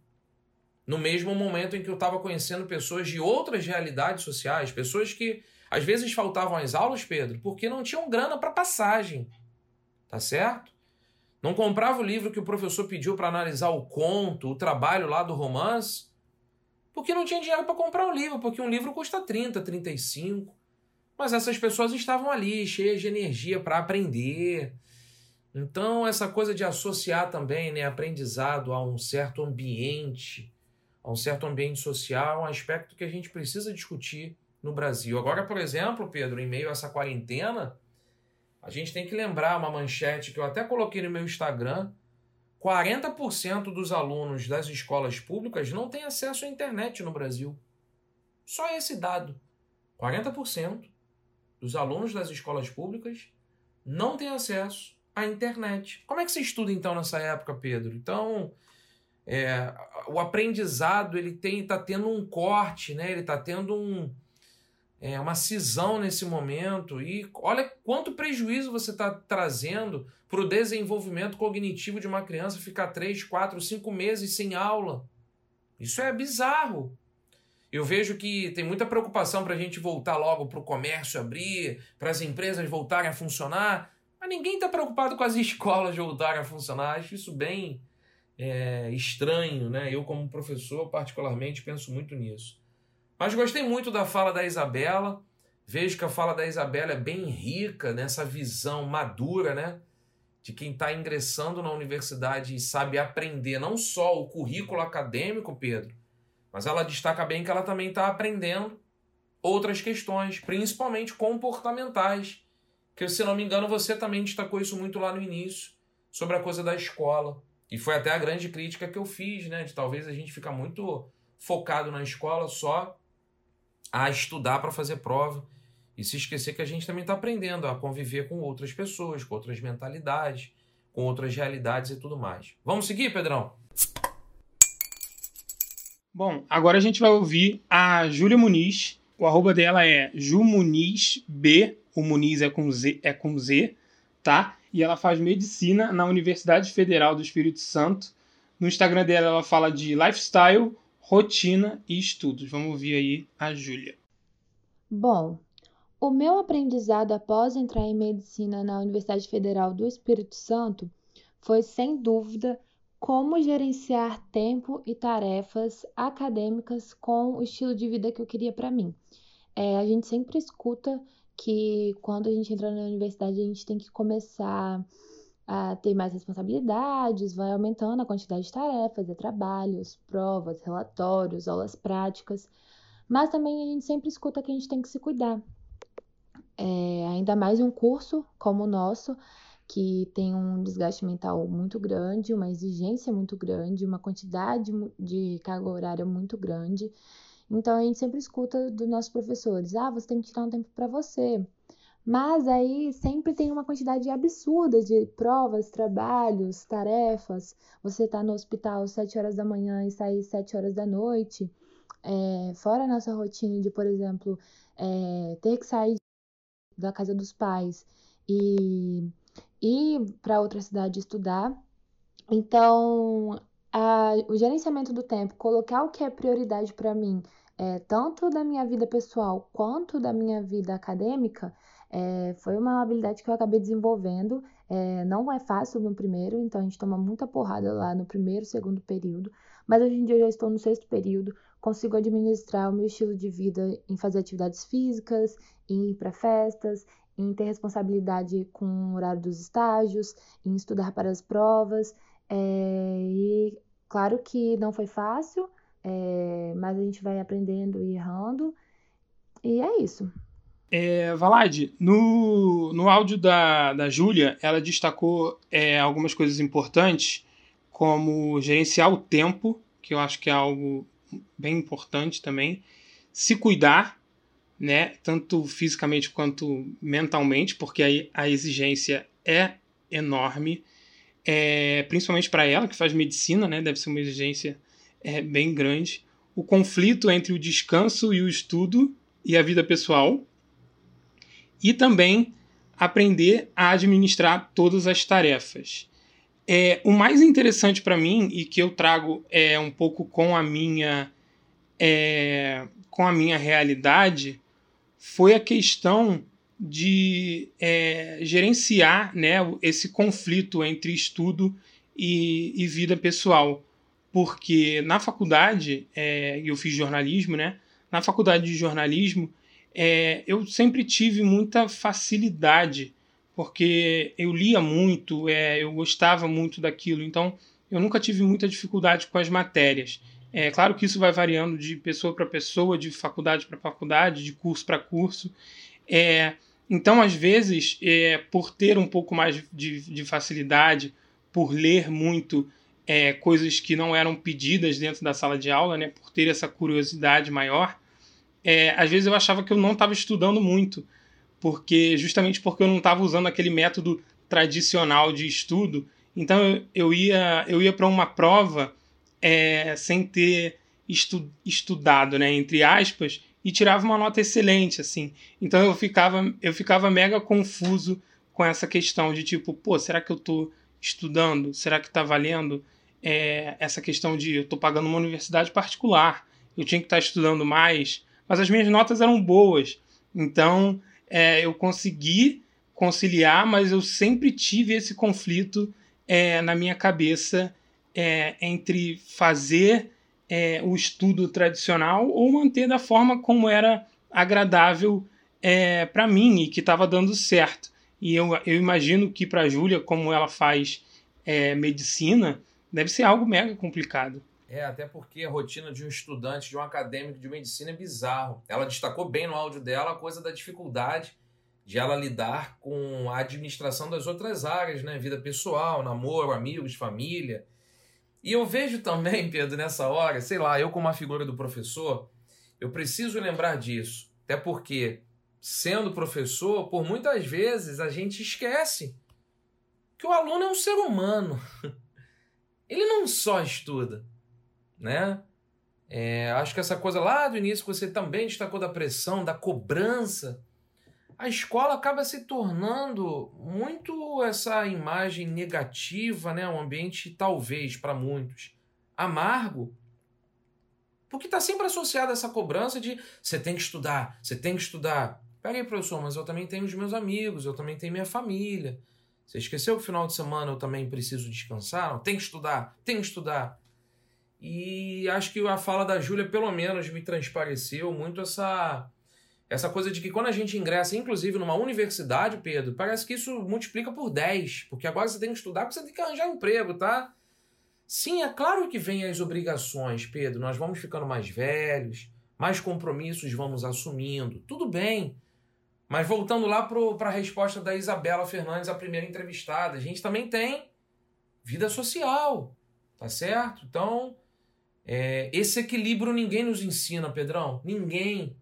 no mesmo momento em que eu estava conhecendo pessoas de outras realidades sociais, pessoas que às vezes faltavam às aulas, Pedro, porque não tinham grana para passagem. Tá certo? Não comprava o livro que o professor pediu para analisar o conto, o trabalho lá do romance, porque não tinha dinheiro para comprar o livro, porque um livro custa 30, 35. Mas essas pessoas estavam ali, cheias de energia para aprender, então, essa coisa de associar também né, aprendizado a um certo ambiente, a um certo ambiente social, é um aspecto que a gente precisa discutir no Brasil. Agora, por exemplo, Pedro, em meio a essa quarentena, a gente tem que lembrar uma manchete que eu até coloquei no meu Instagram: 40% dos alunos das escolas públicas não têm acesso à internet no Brasil. Só esse dado. 40% dos alunos das escolas públicas não têm acesso a internet. Como é que você estuda então nessa época, Pedro? Então, é, o aprendizado ele tem está tendo um corte, né? Ele está tendo um, é, uma cisão nesse momento e olha quanto prejuízo você está trazendo para o desenvolvimento cognitivo de uma criança ficar três, quatro, cinco meses sem aula. Isso é bizarro. Eu vejo que tem muita preocupação para a gente voltar logo para o comércio abrir, para as empresas voltarem a funcionar, mas ninguém está preocupado com as escolas voltarem a funcionar. Acho isso bem é, estranho, né? Eu, como professor, particularmente, penso muito nisso. Mas gostei muito da fala da Isabela. Vejo que a fala da Isabela é bem rica nessa visão madura, né? De quem está ingressando na universidade e sabe aprender não só o currículo acadêmico, Pedro, mas ela destaca bem que ela também está aprendendo outras questões, principalmente comportamentais. Que, se não me engano, você também destacou isso muito lá no início, sobre a coisa da escola. E foi até a grande crítica que eu fiz, né? De talvez a gente ficar muito focado na escola só a estudar para fazer prova e se esquecer que a gente também está aprendendo a conviver com outras pessoas, com outras mentalidades, com outras realidades e tudo mais. Vamos seguir, Pedrão? Bom, agora a gente vai ouvir a Júlia Muniz. O arroba dela é jumunizb, o Muniz é com Z, é com Z, tá? e ela faz medicina na Universidade Federal do Espírito Santo. No Instagram dela ela fala de lifestyle, rotina e estudos. Vamos ouvir aí a Júlia. Bom, o meu aprendizado após entrar em medicina na Universidade Federal do Espírito Santo foi, sem dúvida, como gerenciar tempo e tarefas acadêmicas com o estilo de vida que eu queria para mim. É, a gente sempre escuta que quando a gente entra na universidade a gente tem que começar a ter mais responsabilidades, vai aumentando a quantidade de tarefas, trabalhos, provas, relatórios, aulas práticas, mas também a gente sempre escuta que a gente tem que se cuidar. É, ainda mais um curso como o nosso, que tem um desgaste mental muito grande, uma exigência muito grande, uma quantidade de carga horária muito grande. Então a gente sempre escuta dos nossos professores: ah, você tem que tirar um tempo para você. Mas aí sempre tem uma quantidade absurda de provas, trabalhos, tarefas. Você está no hospital às 7 horas da manhã e sair às 7 horas da noite. É, fora a nossa rotina de, por exemplo, é, ter que sair da casa dos pais e ir para outra cidade estudar. Então, a, o gerenciamento do tempo, colocar o que é prioridade para mim é, tanto da minha vida pessoal quanto da minha vida acadêmica, é, foi uma habilidade que eu acabei desenvolvendo. É, não é fácil no primeiro, então a gente toma muita porrada lá no primeiro, segundo período, mas hoje em dia eu já estou no sexto período, consigo administrar o meu estilo de vida em fazer atividades físicas, em ir para festas, em ter responsabilidade com o horário dos estágios, em estudar para as provas. É, e claro que não foi fácil, é, mas a gente vai aprendendo e errando. E é isso. É, Valade, no, no áudio da, da Júlia, ela destacou é, algumas coisas importantes, como gerenciar o tempo, que eu acho que é algo bem importante também, se cuidar, né, tanto fisicamente quanto mentalmente, porque aí a exigência é enorme, é, principalmente para ela que faz medicina, né, deve ser uma exigência é bem grande. O conflito entre o descanso e o estudo e a vida pessoal. E também aprender a administrar todas as tarefas. É, o mais interessante para mim e que eu trago é um pouco com a minha é, com a minha realidade foi a questão de é, gerenciar né, esse conflito entre estudo e, e vida pessoal porque na faculdade, é, eu fiz jornalismo, né? Na faculdade de jornalismo, é, eu sempre tive muita facilidade, porque eu lia muito, é, eu gostava muito daquilo, então eu nunca tive muita dificuldade com as matérias. É claro que isso vai variando de pessoa para pessoa, de faculdade para faculdade, de curso para curso. É, então, às vezes, é, por ter um pouco mais de, de facilidade, por ler muito, é, coisas que não eram pedidas dentro da sala de aula, né, por ter essa curiosidade maior, é, às vezes eu achava que eu não estava estudando muito, porque justamente porque eu não estava usando aquele método tradicional de estudo. Então eu ia, eu ia para uma prova é, sem ter estu, estudado, né, entre aspas, e tirava uma nota excelente, assim. Então eu ficava, eu ficava mega confuso com essa questão de tipo, pô, será que eu estou estudando? Será que está valendo é, essa questão de eu estou pagando uma universidade particular? Eu tinha que estar tá estudando mais, mas as minhas notas eram boas. Então é, eu consegui conciliar, mas eu sempre tive esse conflito é, na minha cabeça é, entre fazer é, o estudo tradicional ou manter da forma como era agradável é, para mim e que estava dando certo. E eu, eu imagino que para a Júlia, como ela faz medicina, deve ser algo mega complicado. É, até porque a rotina de um estudante, de um acadêmico de medicina é bizarro. Ela destacou bem no áudio dela a coisa da dificuldade de ela lidar com a administração das outras áreas, né? Vida pessoal, namoro, amigos, família. E eu vejo também, Pedro, nessa hora, sei lá, eu como uma figura do professor, eu preciso lembrar disso. Até porque, sendo professor, por muitas vezes a gente esquece que o aluno é um ser humano. Ele não só estuda, né? É, acho que essa coisa lá do início que você também destacou da pressão, da cobrança, a escola acaba se tornando muito essa imagem negativa, né? Um ambiente, talvez, para muitos, amargo, porque está sempre associada essa cobrança de você tem que estudar, você tem que estudar. Peraí, professor, mas eu também tenho os meus amigos, eu também tenho minha família. Você esqueceu que final de semana eu também preciso descansar? Tem que estudar, tem que estudar. E acho que a fala da Júlia, pelo menos, me transpareceu muito essa essa coisa de que quando a gente ingressa, inclusive, numa universidade, Pedro, parece que isso multiplica por 10. Porque agora você tem que estudar porque você tem que arranjar um emprego, tá? Sim, é claro que vem as obrigações, Pedro. Nós vamos ficando mais velhos, mais compromissos vamos assumindo. Tudo bem. Mas voltando lá para a resposta da Isabela Fernandes, a primeira entrevistada, a gente também tem vida social, tá certo? Então, é, esse equilíbrio ninguém nos ensina, Pedrão. Ninguém.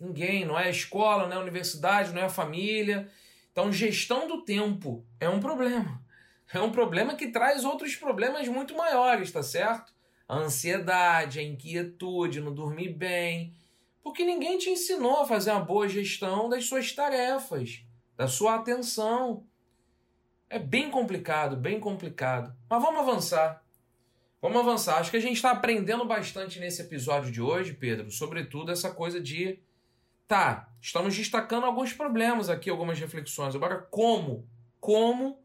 Ninguém, não é a escola, não é a universidade, não é a família. Então, gestão do tempo é um problema. É um problema que traz outros problemas muito maiores, tá certo? A ansiedade, a inquietude, não dormir bem. Porque ninguém te ensinou a fazer uma boa gestão das suas tarefas, da sua atenção. É bem complicado, bem complicado. Mas vamos avançar. Vamos avançar. Acho que a gente está aprendendo bastante nesse episódio de hoje, Pedro, sobretudo essa coisa de Tá, estamos destacando alguns problemas aqui, algumas reflexões. Agora, como? Como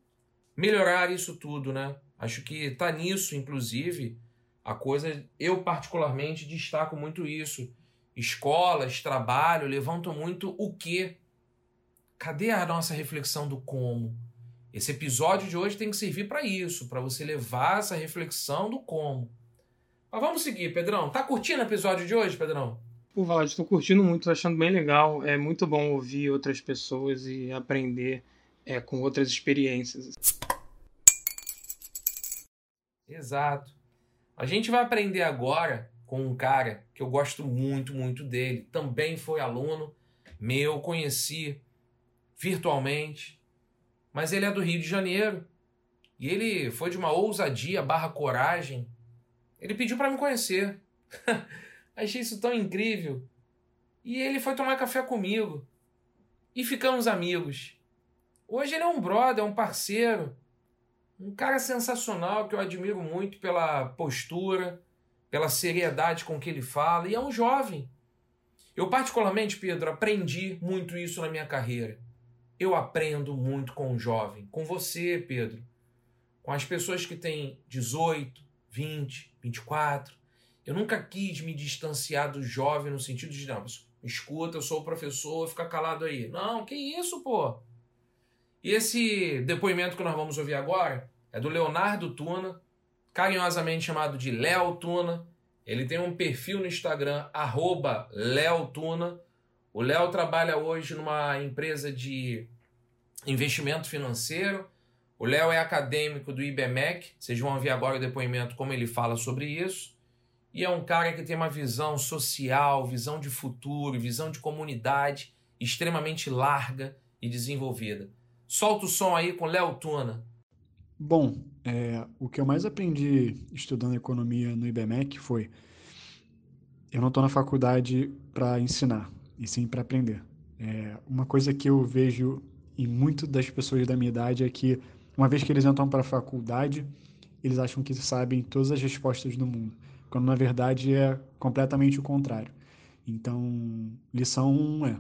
melhorar isso tudo, né? Acho que tá nisso, inclusive, a coisa. Eu, particularmente, destaco muito isso. Escolas, trabalho, levantam muito o que. Cadê a nossa reflexão do como? Esse episódio de hoje tem que servir para isso, para você levar essa reflexão do como. Mas vamos seguir, Pedrão. Tá curtindo o episódio de hoje, Pedrão? Pô, Valade, estou curtindo muito, achando bem legal. É muito bom ouvir outras pessoas e aprender é, com outras experiências. Exato. A gente vai aprender agora com um cara que eu gosto muito, muito dele. Também foi aluno meu, conheci virtualmente, mas ele é do Rio de Janeiro. E ele foi de uma ousadia barra coragem. Ele pediu para me conhecer. Achei isso tão incrível. E ele foi tomar café comigo. E ficamos amigos. Hoje ele é um brother, um parceiro. Um cara sensacional que eu admiro muito pela postura, pela seriedade com que ele fala. E é um jovem. Eu, particularmente, Pedro, aprendi muito isso na minha carreira. Eu aprendo muito com o jovem. Com você, Pedro. Com as pessoas que têm 18, 20, 24, eu nunca quis me distanciar do jovem no sentido de, não, escuta, eu sou o professor, fica calado aí. Não, que isso, pô. E esse depoimento que nós vamos ouvir agora é do Leonardo Tuna, carinhosamente chamado de Léo Tuna. Ele tem um perfil no Instagram, arroba Léo Tuna. O Léo trabalha hoje numa empresa de investimento financeiro. O Léo é acadêmico do IBMEC. Vocês vão ver agora o depoimento como ele fala sobre isso. E é um cara que tem uma visão social, visão de futuro, visão de comunidade extremamente larga e desenvolvida. Solta o som aí com Léo Tuna. Bom, é, o que eu mais aprendi estudando economia no IBMEC foi: eu não estou na faculdade para ensinar, e sim para aprender. É, uma coisa que eu vejo em muitas das pessoas da minha idade é que, uma vez que eles entram para a faculdade, eles acham que sabem todas as respostas do mundo, quando na verdade é completamente o contrário. Então, lição 1 um é: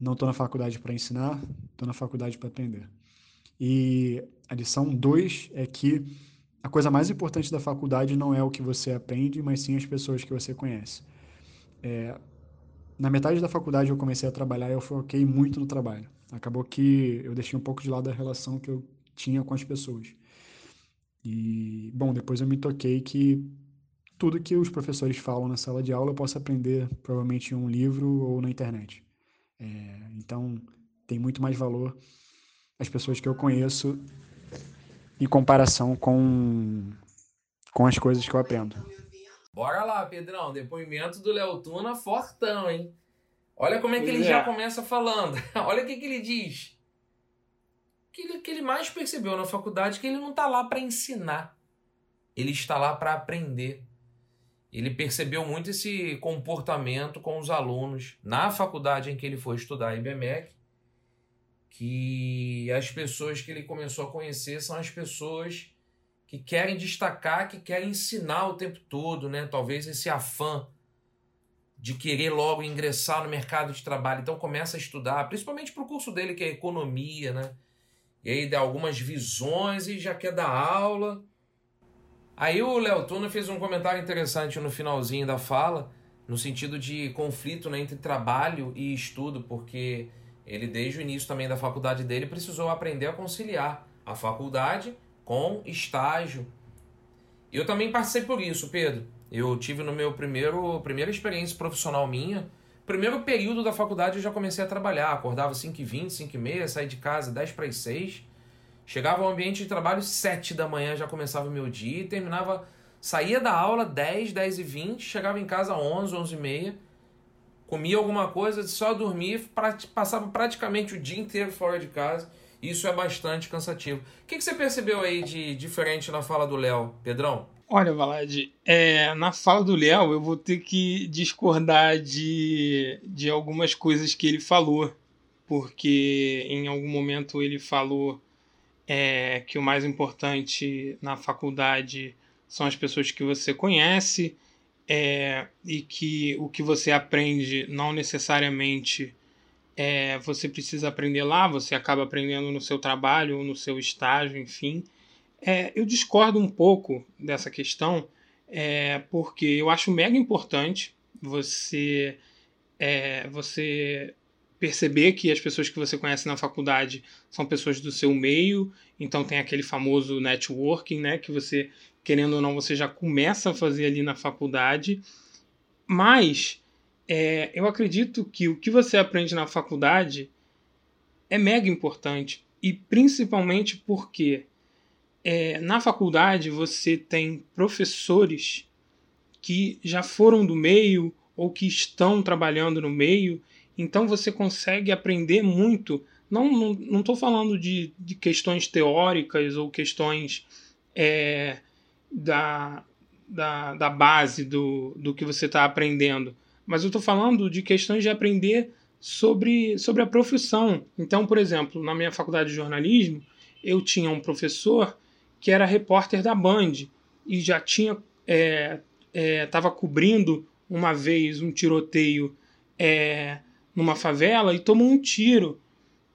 não estou na faculdade para ensinar, estou na faculdade para aprender. E a lição 2 é que a coisa mais importante da faculdade não é o que você aprende, mas sim as pessoas que você conhece. É, na metade da faculdade eu comecei a trabalhar e eu foquei muito no trabalho. Acabou que eu deixei um pouco de lado a relação que eu tinha com as pessoas. E, bom, depois eu me toquei que tudo que os professores falam na sala de aula eu posso aprender provavelmente em um livro ou na internet. É, então, tem muito mais valor as pessoas que eu conheço em comparação com, com as coisas que eu aprendo. Bora lá, Pedrão. Depoimento do Léo Tuna fortão, hein? Olha como é que ele já começa falando. Olha o que, que ele diz. Que ele, que ele mais percebeu na faculdade que ele não está lá para ensinar. Ele está lá para aprender. Ele percebeu muito esse comportamento com os alunos na faculdade em que ele foi estudar IBMEC que as pessoas que ele começou a conhecer são as pessoas que querem destacar, que querem ensinar o tempo todo, né? Talvez esse afã de querer logo ingressar no mercado de trabalho. Então começa a estudar, principalmente para o curso dele que é economia, né? E aí dá algumas visões e já quer dar aula. Aí o Léo Tuna fez um comentário interessante no finalzinho da fala, no sentido de conflito né, entre trabalho e estudo, porque ele desde o início também da faculdade dele precisou aprender a conciliar a faculdade com estágio. Eu também passei por isso, Pedro. Eu tive no meu primeiro primeira experiência profissional minha, primeiro período da faculdade eu já comecei a trabalhar, acordava 5h20, 5h30, saí de casa 10 para as 6. Chegava ao ambiente de trabalho 7 da manhã, já começava o meu dia e terminava saía da aula 10, 10 e 20, chegava em casa 11, 11 e meia comia alguma coisa, só dormia, passava praticamente o dia inteiro fora de casa. Isso é bastante cansativo. O que, que você percebeu aí de diferente na fala do Léo, Pedrão? Olha, Valad, é, na fala do Léo eu vou ter que discordar de, de algumas coisas que ele falou, porque em algum momento ele falou é, que o mais importante na faculdade são as pessoas que você conhece, é, e que o que você aprende não necessariamente é, você precisa aprender lá, você acaba aprendendo no seu trabalho, no seu estágio, enfim. É, eu discordo um pouco dessa questão, é, porque eu acho mega importante você, é, você perceber que as pessoas que você conhece na faculdade são pessoas do seu meio, então tem aquele famoso networking, né, que você querendo ou não, você já começa a fazer ali na faculdade. Mas é, eu acredito que o que você aprende na faculdade é mega importante. E principalmente porque é, na faculdade você tem professores que já foram do meio ou que estão trabalhando no meio, então você consegue aprender muito. Não estou não, não falando de, de questões teóricas ou questões é, da, da, da base do, do que você está aprendendo, mas eu estou falando de questões de aprender sobre, sobre a profissão. Então, por exemplo, na minha faculdade de jornalismo, eu tinha um professor que era repórter da Band e já tinha estava é, é, cobrindo uma vez um tiroteio é, numa favela e tomou um tiro.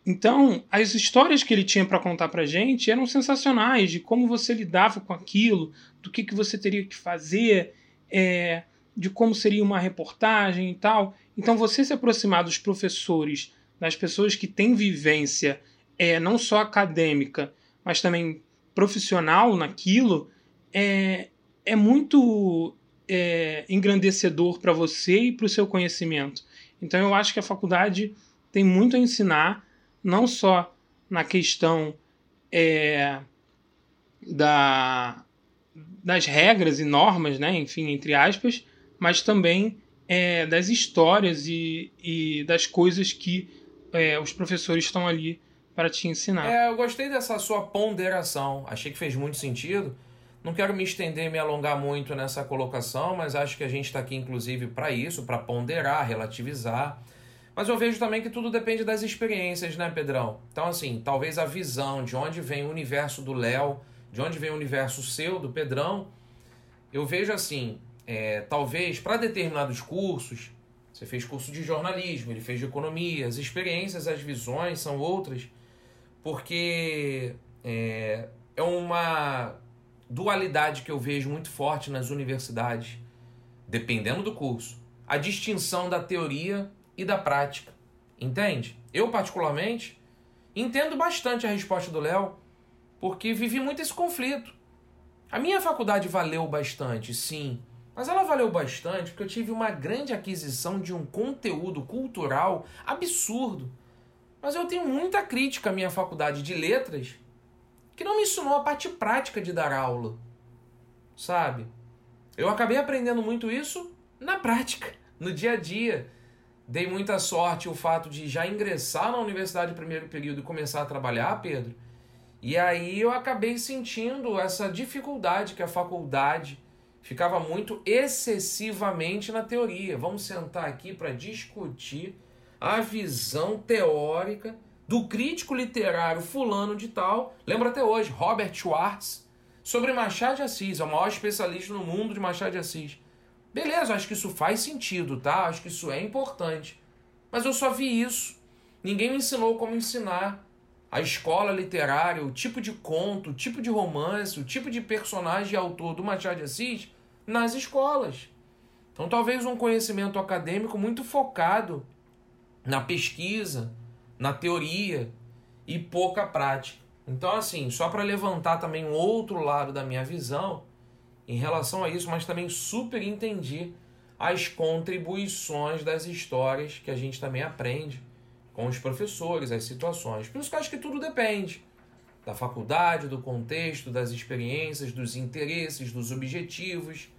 Então, as histórias que ele tinha para contar para gente eram sensacionais de como você lidava com aquilo, do que, que você teria que fazer, é, de como seria uma reportagem e tal. Então, você se aproximar dos professores, das pessoas que têm vivência, é, não só acadêmica, mas também profissional naquilo, é, é muito é, engrandecedor para você e para o seu conhecimento. Então, eu acho que a faculdade tem muito a ensinar não só na questão é, da, das regras e normas, né, enfim, entre aspas, mas também é, das histórias e, e das coisas que é, os professores estão ali para te ensinar. É, eu gostei dessa sua ponderação. Achei que fez muito sentido. Não quero me estender, me alongar muito nessa colocação, mas acho que a gente está aqui, inclusive, para isso, para ponderar, relativizar. Mas eu vejo também que tudo depende das experiências, né, Pedrão? Então, assim, talvez a visão de onde vem o universo do Léo, de onde vem o universo seu, do Pedrão, eu vejo assim, é, talvez para determinados cursos, você fez curso de jornalismo, ele fez de economia, as experiências, as visões são outras, porque é, é uma dualidade que eu vejo muito forte nas universidades, dependendo do curso. A distinção da teoria e da prática. Entende? Eu, particularmente, entendo bastante a resposta do Léo, porque vivi muito esse conflito. A minha faculdade valeu bastante, sim, mas ela valeu bastante porque eu tive uma grande aquisição de um conteúdo cultural absurdo. Mas eu tenho muita crítica à minha faculdade de letras que não me ensinou a parte prática de dar aula. Sabe? Eu acabei aprendendo muito isso na prática, no dia a dia. Dei muita sorte o fato de já ingressar na universidade primeiro período e começar a trabalhar, Pedro. E aí eu acabei sentindo essa dificuldade que a faculdade ficava muito excessivamente na teoria. Vamos sentar aqui para discutir a visão teórica do crítico literário fulano de tal, lembra até hoje, Robert Schwartz, sobre Machado de Assis, é o maior especialista no mundo de Machado de Assis. Beleza, acho que isso faz sentido, tá? Acho que isso é importante. Mas eu só vi isso. Ninguém me ensinou como ensinar. A escola literária, o tipo de conto, o tipo de romance, o tipo de personagem e autor do Machado de Assis nas escolas. Então, talvez um conhecimento acadêmico muito focado na pesquisa, na teoria e pouca prática. Então, assim, só para levantar também um outro lado da minha visão em relação a isso, mas também super entendi as contribuições das histórias que a gente também aprende com os professores, as situações. Por isso que eu acho que tudo depende da faculdade, do contexto, das experiências, dos interesses, dos objetivos.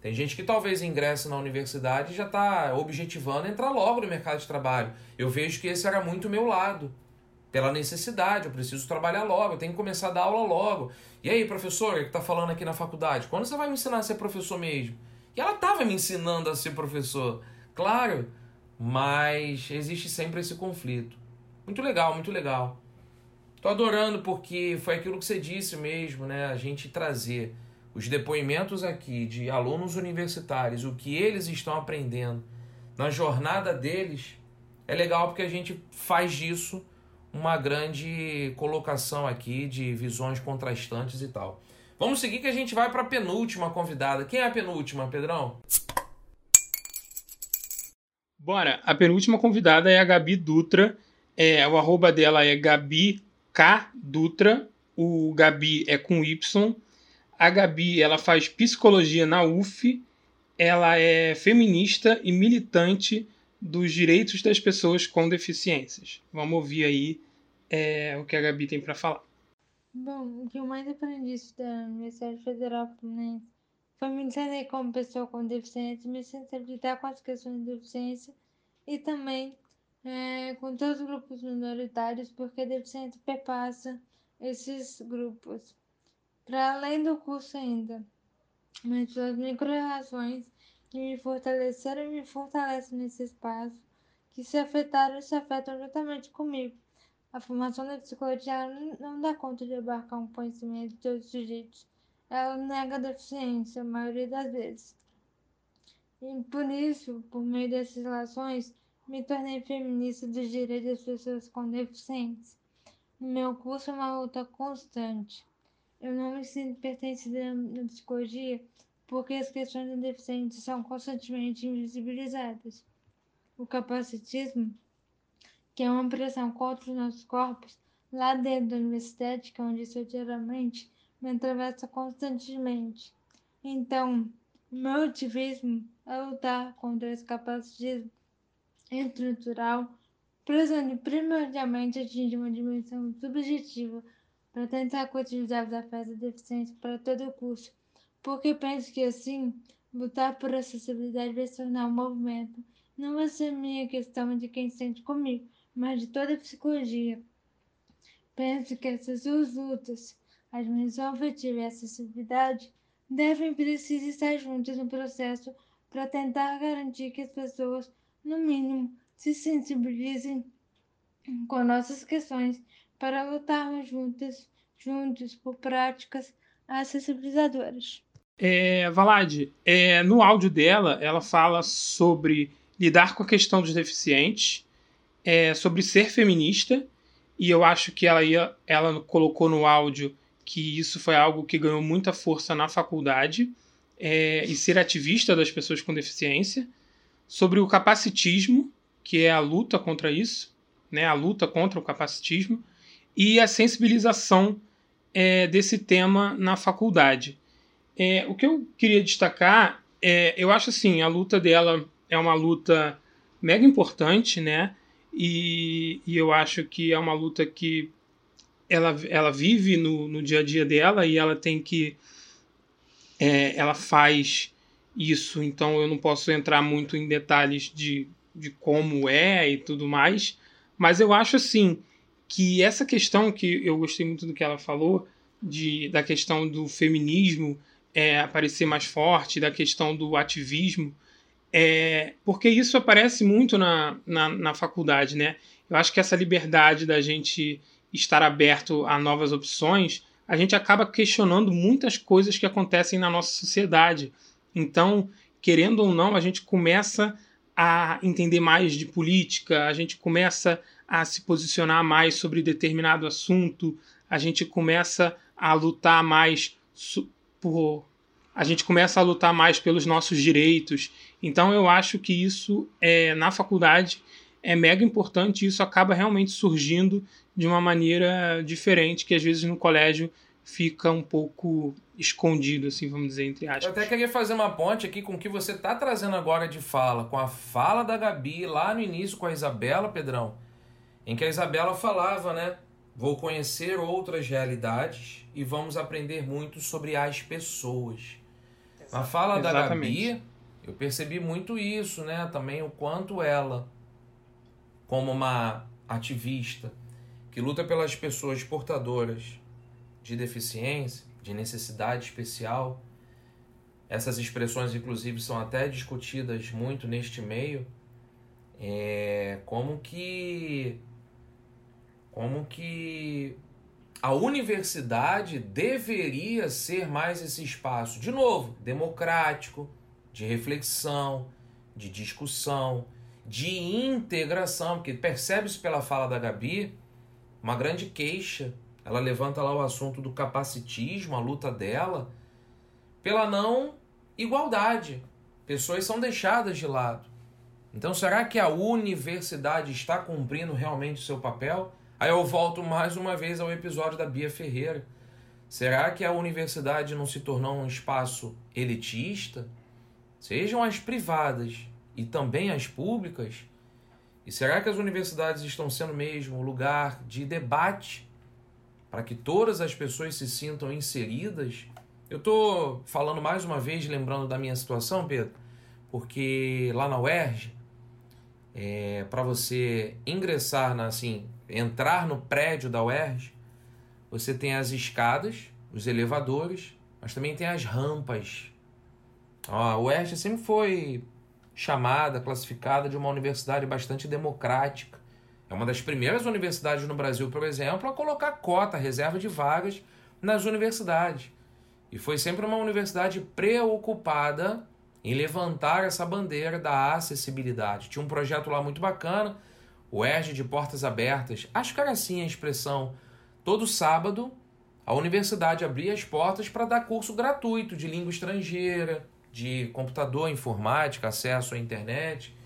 Tem gente que talvez ingresse na universidade e já está objetivando entrar logo no mercado de trabalho. Eu vejo que esse era muito o meu lado. Pela necessidade, eu preciso trabalhar logo, eu tenho que começar a dar aula logo. E aí, professor, que está falando aqui na faculdade, quando você vai me ensinar a ser professor mesmo? E ela estava me ensinando a ser professor, claro, mas existe sempre esse conflito. Muito legal, muito legal. Tô adorando porque foi aquilo que você disse mesmo, né? A gente trazer os depoimentos aqui de alunos universitários, o que eles estão aprendendo na jornada deles, é legal porque a gente faz disso uma grande colocação aqui de visões contrastantes e tal. Vamos seguir que a gente vai para a penúltima convidada. Quem é a penúltima, Pedrão? Bora, a penúltima convidada é a Gabi Dutra. É, o arroba dela é Gabi K Dutra. O Gabi é com Y. A Gabi ela faz psicologia na UF, ela é feminista e militante dos direitos das pessoas com deficiências. Vamos ouvir aí é, o que a Gabi tem para falar. Bom, o que eu mais aprendi da Universidade Federal Fluminense foi me entender como pessoa com deficiência, me sensibilizar com as questões de deficiência e também é, com todos os grupos minoritários, porque deficiência perpassa esses grupos para além do curso ainda, mas suas micro-relações que me fortaleceram e me fortalecem nesse espaço, que se afetaram e se afetam juntamente comigo. A formação da psicologia não dá conta de abarcar um conhecimento de todos os sujeitos. Ela nega a deficiência, a maioria das vezes. E por isso, por meio dessas relações, me tornei feminista dos direitos das pessoas com deficiência. No meu curso é uma luta constante. Eu não me sinto pertencida na psicologia porque as questões da deficiência são constantemente invisibilizadas. O capacitismo, que é uma pressão contra os nossos corpos, lá dentro da universidade, que é onde estou diariamente, me atravessa constantemente. Então, meu ativismo é lutar contra esse capacitismo estrutural, precisando primordialmente atingir uma dimensão subjetiva para tentar cotidiar os afetos da deficiência para todo o curso, porque penso que assim, lutar por acessibilidade vai se tornar um movimento. Não vai ser minha questão de quem sente comigo, mas de toda a psicologia. penso que essas duas lutas, a dimensão afetiva e a acessibilidade, devem precisar estar juntas no processo para tentar garantir que as pessoas, no mínimo, se sensibilizem com nossas questões para lutarmos juntas, juntos por práticas acessibilizadoras. É, Valade, é, no áudio dela, ela fala sobre lidar com a questão dos deficientes, é, sobre ser feminista, e eu acho que ela, ia, ela colocou no áudio que isso foi algo que ganhou muita força na faculdade, é, e ser ativista das pessoas com deficiência, sobre o capacitismo, que é a luta contra isso, né, a luta contra o capacitismo, e a sensibilização é, desse tema na faculdade. É, o que eu queria destacar é, eu acho assim, a luta dela é uma luta mega importante, né? E, e eu acho que é uma luta que ela, ela vive no, no dia a dia dela e ela tem que. É, ela faz isso, então eu não posso entrar muito em detalhes de, de como é e tudo mais, mas eu acho assim que essa questão que eu gostei muito do que ela falou, de, da questão do feminismo é, aparecer mais forte, da questão do ativismo, é, porque isso aparece muito na, na, na, faculdade, né? Eu acho que essa liberdade da gente estar aberto a novas opções, a gente acaba questionando muitas coisas que acontecem na nossa sociedade. Então, querendo ou não, a gente começa a entender mais de política, a gente começa a se posicionar mais sobre determinado assunto, a gente começa a lutar mais por a gente começa a lutar mais pelos nossos direitos. Então eu acho que isso é na faculdade é mega importante e isso acaba realmente surgindo de uma maneira diferente que às vezes no colégio fica um pouco escondido, assim, vamos dizer, entre aspas. Eu até queria fazer uma ponte aqui com o que você está trazendo agora de fala, com a fala da Gabi lá no início com a Isabela, Pedrão, em que a Isabela falava, né? Vou conhecer outras realidades e vamos aprender muito sobre as pessoas. Na fala Exatamente. da Gabi, eu percebi muito isso, né? Também o quanto ela, como uma ativista que luta pelas pessoas portadoras de deficiência, de necessidade especial, essas expressões, inclusive, são até discutidas muito neste meio. É, como que como que a universidade deveria ser mais esse espaço, de novo, democrático, de reflexão, de discussão, de integração, porque percebe-se pela fala da Gabi uma grande queixa. Ela levanta lá o assunto do capacitismo, a luta dela, pela não igualdade. Pessoas são deixadas de lado. Então, será que a universidade está cumprindo realmente o seu papel? Aí eu volto mais uma vez ao episódio da Bia Ferreira. Será que a universidade não se tornou um espaço elitista? Sejam as privadas e também as públicas? E será que as universidades estão sendo mesmo lugar de debate para que todas as pessoas se sintam inseridas? Eu estou falando mais uma vez, lembrando da minha situação, Pedro, porque lá na UERJ, é, para você ingressar na, assim, entrar no prédio da UERJ, você tem as escadas, os elevadores, mas também tem as rampas. a UERJ sempre foi chamada, classificada de uma universidade bastante democrática. É uma das primeiras universidades no Brasil, por exemplo, a colocar cota, reserva de vagas nas universidades. E foi sempre uma universidade preocupada em levantar essa bandeira da acessibilidade. Tinha um projeto lá muito bacana o ERG de portas abertas, acho que era assim a expressão. Todo sábado, a universidade abria as portas para dar curso gratuito de língua estrangeira, de computador, informática, acesso à internet.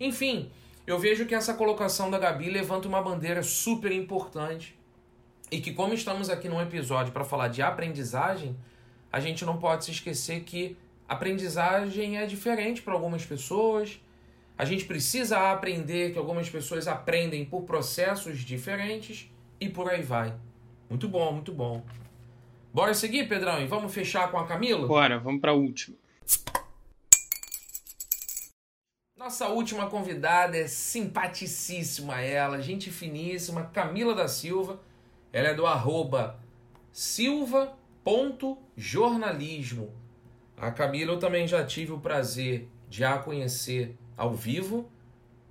Enfim, eu vejo que essa colocação da Gabi levanta uma bandeira super importante e que, como estamos aqui num episódio para falar de aprendizagem, a gente não pode se esquecer que aprendizagem é diferente para algumas pessoas a gente precisa aprender que algumas pessoas aprendem por processos diferentes e por aí vai. Muito bom, muito bom. Bora seguir, Pedrão, e vamos fechar com a Camila? Bora, vamos para a última. Nossa última convidada é simpaticíssima ela, gente finíssima, Camila da Silva. Ela é do arroba silva.jornalismo. A Camila eu também já tive o prazer de a conhecer ao vivo.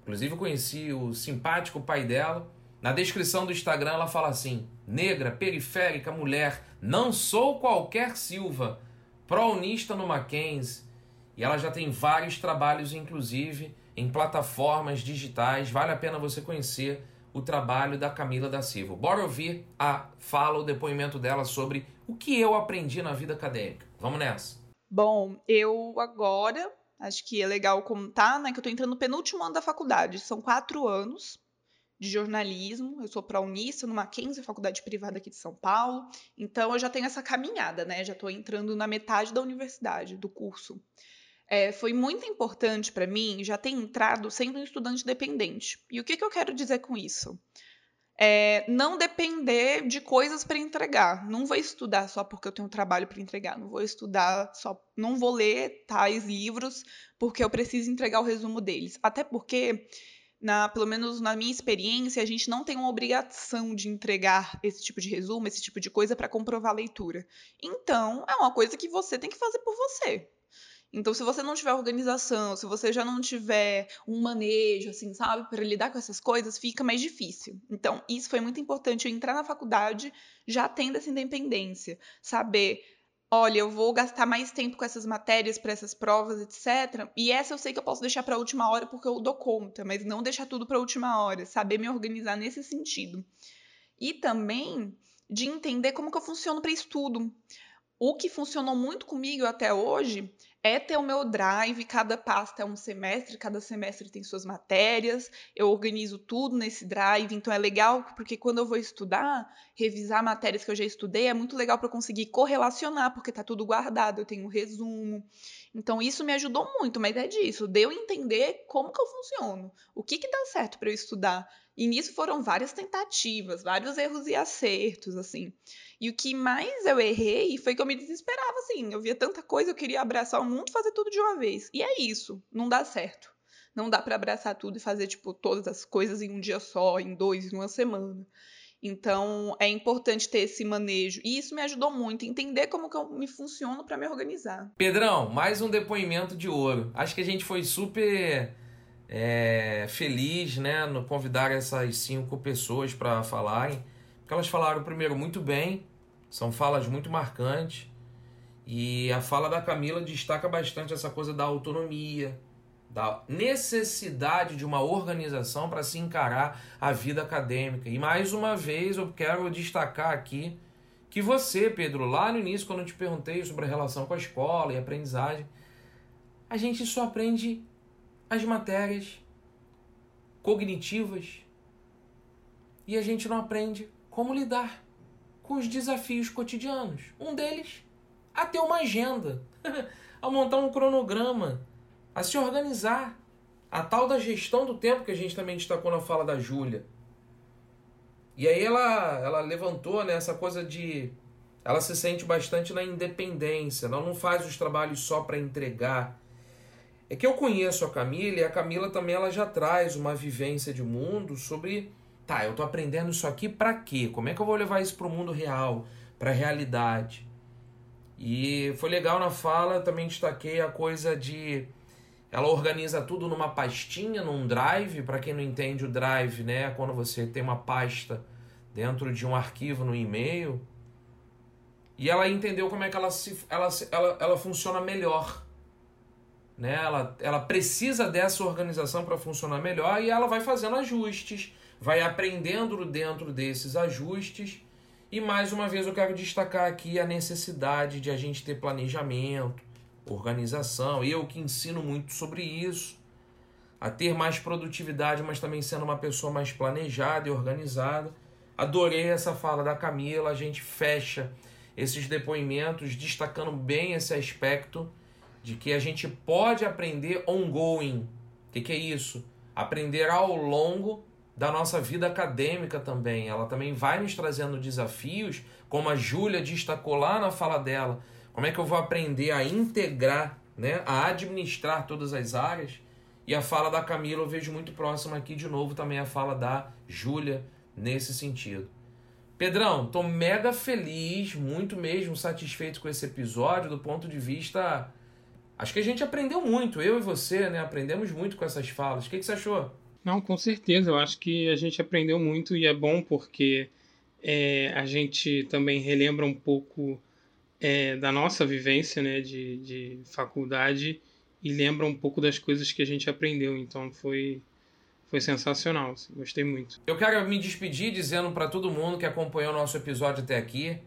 Inclusive eu conheci o simpático pai dela. Na descrição do Instagram ela fala assim: negra, periférica, mulher, não sou qualquer Silva, prounista no Mackenzie. E ela já tem vários trabalhos, inclusive, em plataformas digitais. Vale a pena você conhecer o trabalho da Camila da Silva. Bora ouvir a fala, o depoimento dela sobre o que eu aprendi na vida acadêmica. Vamos nessa. Bom, eu agora acho que é legal contar, né, que eu estou entrando no penúltimo ano da faculdade. São quatro anos de jornalismo. Eu sou pró-unista no Mackenzie, faculdade privada aqui de São Paulo. Então eu já tenho essa caminhada, né? Já estou entrando na metade da universidade, do curso. É, foi muito importante para mim já ter entrado sendo um estudante dependente. E o que, que eu quero dizer com isso? É, não depender de coisas para entregar. Não vou estudar só porque eu tenho trabalho para entregar. Não vou estudar só. Não vou ler tais livros porque eu preciso entregar o resumo deles. Até porque, na, pelo menos na minha experiência, a gente não tem uma obrigação de entregar esse tipo de resumo, esse tipo de coisa para comprovar a leitura. Então, é uma coisa que você tem que fazer por você. Então, se você não tiver organização, se você já não tiver um manejo, assim, sabe, para lidar com essas coisas, fica mais difícil. Então, isso foi muito importante eu entrar na faculdade já tendo essa independência, saber olha, eu vou gastar mais tempo com essas matérias para essas provas, etc. E essa eu sei que eu posso deixar para a última hora porque eu dou conta, mas não deixar tudo para a última hora, saber me organizar nesse sentido. E também de entender como que eu funciono para estudo. O que funcionou muito comigo até hoje é ter o meu drive, cada pasta é um semestre, cada semestre tem suas matérias, eu organizo tudo nesse drive, então é legal porque quando eu vou estudar, revisar matérias que eu já estudei, é muito legal para conseguir correlacionar, porque tá tudo guardado, eu tenho um resumo. Então isso me ajudou muito, mas é disso, de eu entender como que eu funciono, o que que dá certo para eu estudar. E nisso foram várias tentativas, vários erros e acertos, assim. E o que mais eu errei foi que eu me desesperava, assim. Eu via tanta coisa, eu queria abraçar o mundo fazer tudo de uma vez. E é isso, não dá certo. Não dá para abraçar tudo e fazer, tipo, todas as coisas em um dia só, em dois, em uma semana. Então, é importante ter esse manejo. E isso me ajudou muito, entender como que eu me funciono para me organizar. Pedrão, mais um depoimento de ouro. Acho que a gente foi super é, feliz, né, no convidar essas cinco pessoas para falarem porque elas falaram primeiro muito bem, são falas muito marcantes. E a fala da Camila destaca bastante essa coisa da autonomia, da necessidade de uma organização para se encarar a vida acadêmica. E mais uma vez eu quero destacar aqui que você, Pedro, lá no início, quando eu te perguntei sobre a relação com a escola e aprendizagem, a gente só aprende as matérias cognitivas e a gente não aprende como lidar com os desafios cotidianos. Um deles, a ter uma agenda, a montar um cronograma, a se organizar. A tal da gestão do tempo que a gente também destacou na fala da Júlia. E aí ela, ela levantou né, essa coisa de. Ela se sente bastante na independência, ela não faz os trabalhos só para entregar. É que eu conheço a Camila e a Camila também ela já traz uma vivência de mundo sobre Tá, eu tô aprendendo isso aqui para quê? Como é que eu vou levar isso para o mundo real, para a realidade? E foi legal na fala, também destaquei a coisa de ela organiza tudo numa pastinha, num drive. Para quem não entende o drive, né, é quando você tem uma pasta dentro de um arquivo no e-mail. E ela entendeu como é que ela se ela, ela, ela funciona melhor. Né? Ela, ela precisa dessa organização para funcionar melhor e ela vai fazendo ajustes vai aprendendo dentro desses ajustes. E mais uma vez eu quero destacar aqui a necessidade de a gente ter planejamento, organização. Eu que ensino muito sobre isso, a ter mais produtividade, mas também sendo uma pessoa mais planejada e organizada. Adorei essa fala da Camila, a gente fecha esses depoimentos destacando bem esse aspecto de que a gente pode aprender ongoing. O que, que é isso? Aprender ao longo da nossa vida acadêmica também. Ela também vai nos trazendo desafios, como a Júlia destacou lá na fala dela. Como é que eu vou aprender a integrar, né, a administrar todas as áreas? E a fala da Camila eu vejo muito próxima aqui de novo também a fala da Júlia nesse sentido. Pedrão, tô mega feliz, muito mesmo satisfeito com esse episódio, do ponto de vista. Acho que a gente aprendeu muito, eu e você, né? Aprendemos muito com essas falas. O que, que você achou? Não, com certeza. Eu acho que a gente aprendeu muito e é bom porque é, a gente também relembra um pouco é, da nossa vivência né, de, de faculdade e lembra um pouco das coisas que a gente aprendeu. Então foi, foi sensacional, assim, gostei muito. Eu quero me despedir dizendo para todo mundo que acompanhou o nosso episódio até aqui,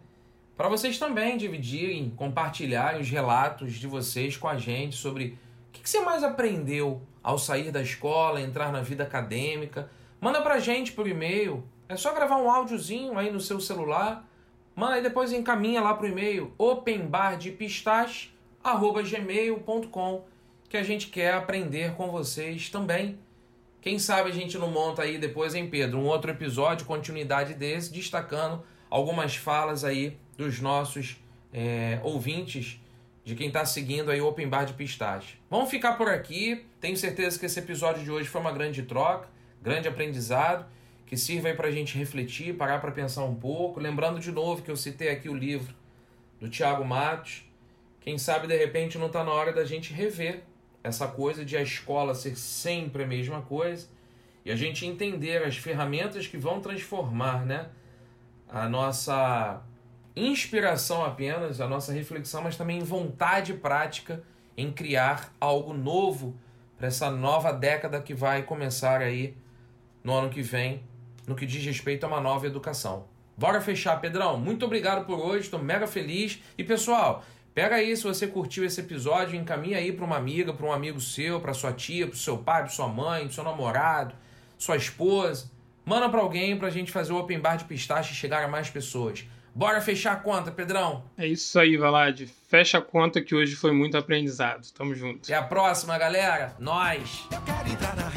para vocês também dividirem, compartilharem os relatos de vocês com a gente sobre o que, que você mais aprendeu ao sair da escola, entrar na vida acadêmica. Manda pra gente por e-mail. É só gravar um áudiozinho aí no seu celular. Manda aí depois encaminha lá pro e-mail openbardepistache@gmail.com que a gente quer aprender com vocês também quem sabe a gente não monta aí depois, hein, Pedro, um outro episódio, continuidade desse, destacando algumas falas aí dos nossos é, ouvintes, de quem está seguindo aí o Open Bar de Pistache. Vamos ficar por aqui. Tenho certeza que esse episódio de hoje foi uma grande troca, grande aprendizado, que sirva aí para a gente refletir, parar para pensar um pouco. Lembrando de novo que eu citei aqui o livro do Tiago Matos. Quem sabe de repente não está na hora da gente rever essa coisa de a escola ser sempre a mesma coisa e a gente entender as ferramentas que vão transformar né, a nossa inspiração apenas, a nossa reflexão, mas também vontade prática em criar algo novo para essa nova década que vai começar aí no ano que vem, no que diz respeito a uma nova educação. Bora fechar, Pedrão. Muito obrigado por hoje, estou mega feliz. E pessoal, Pega aí, se você curtiu esse episódio, encaminha aí para uma amiga, para um amigo seu, para sua tia, para seu pai, para sua mãe, para seu namorado, sua esposa. Manda para alguém para a gente fazer o open bar de pistache e chegar a mais pessoas. Bora fechar a conta, Pedrão. É isso aí, Valade. Fecha a conta que hoje foi muito aprendizado. Tamo junto. Até a próxima, galera. Nós. Eu quero entrar na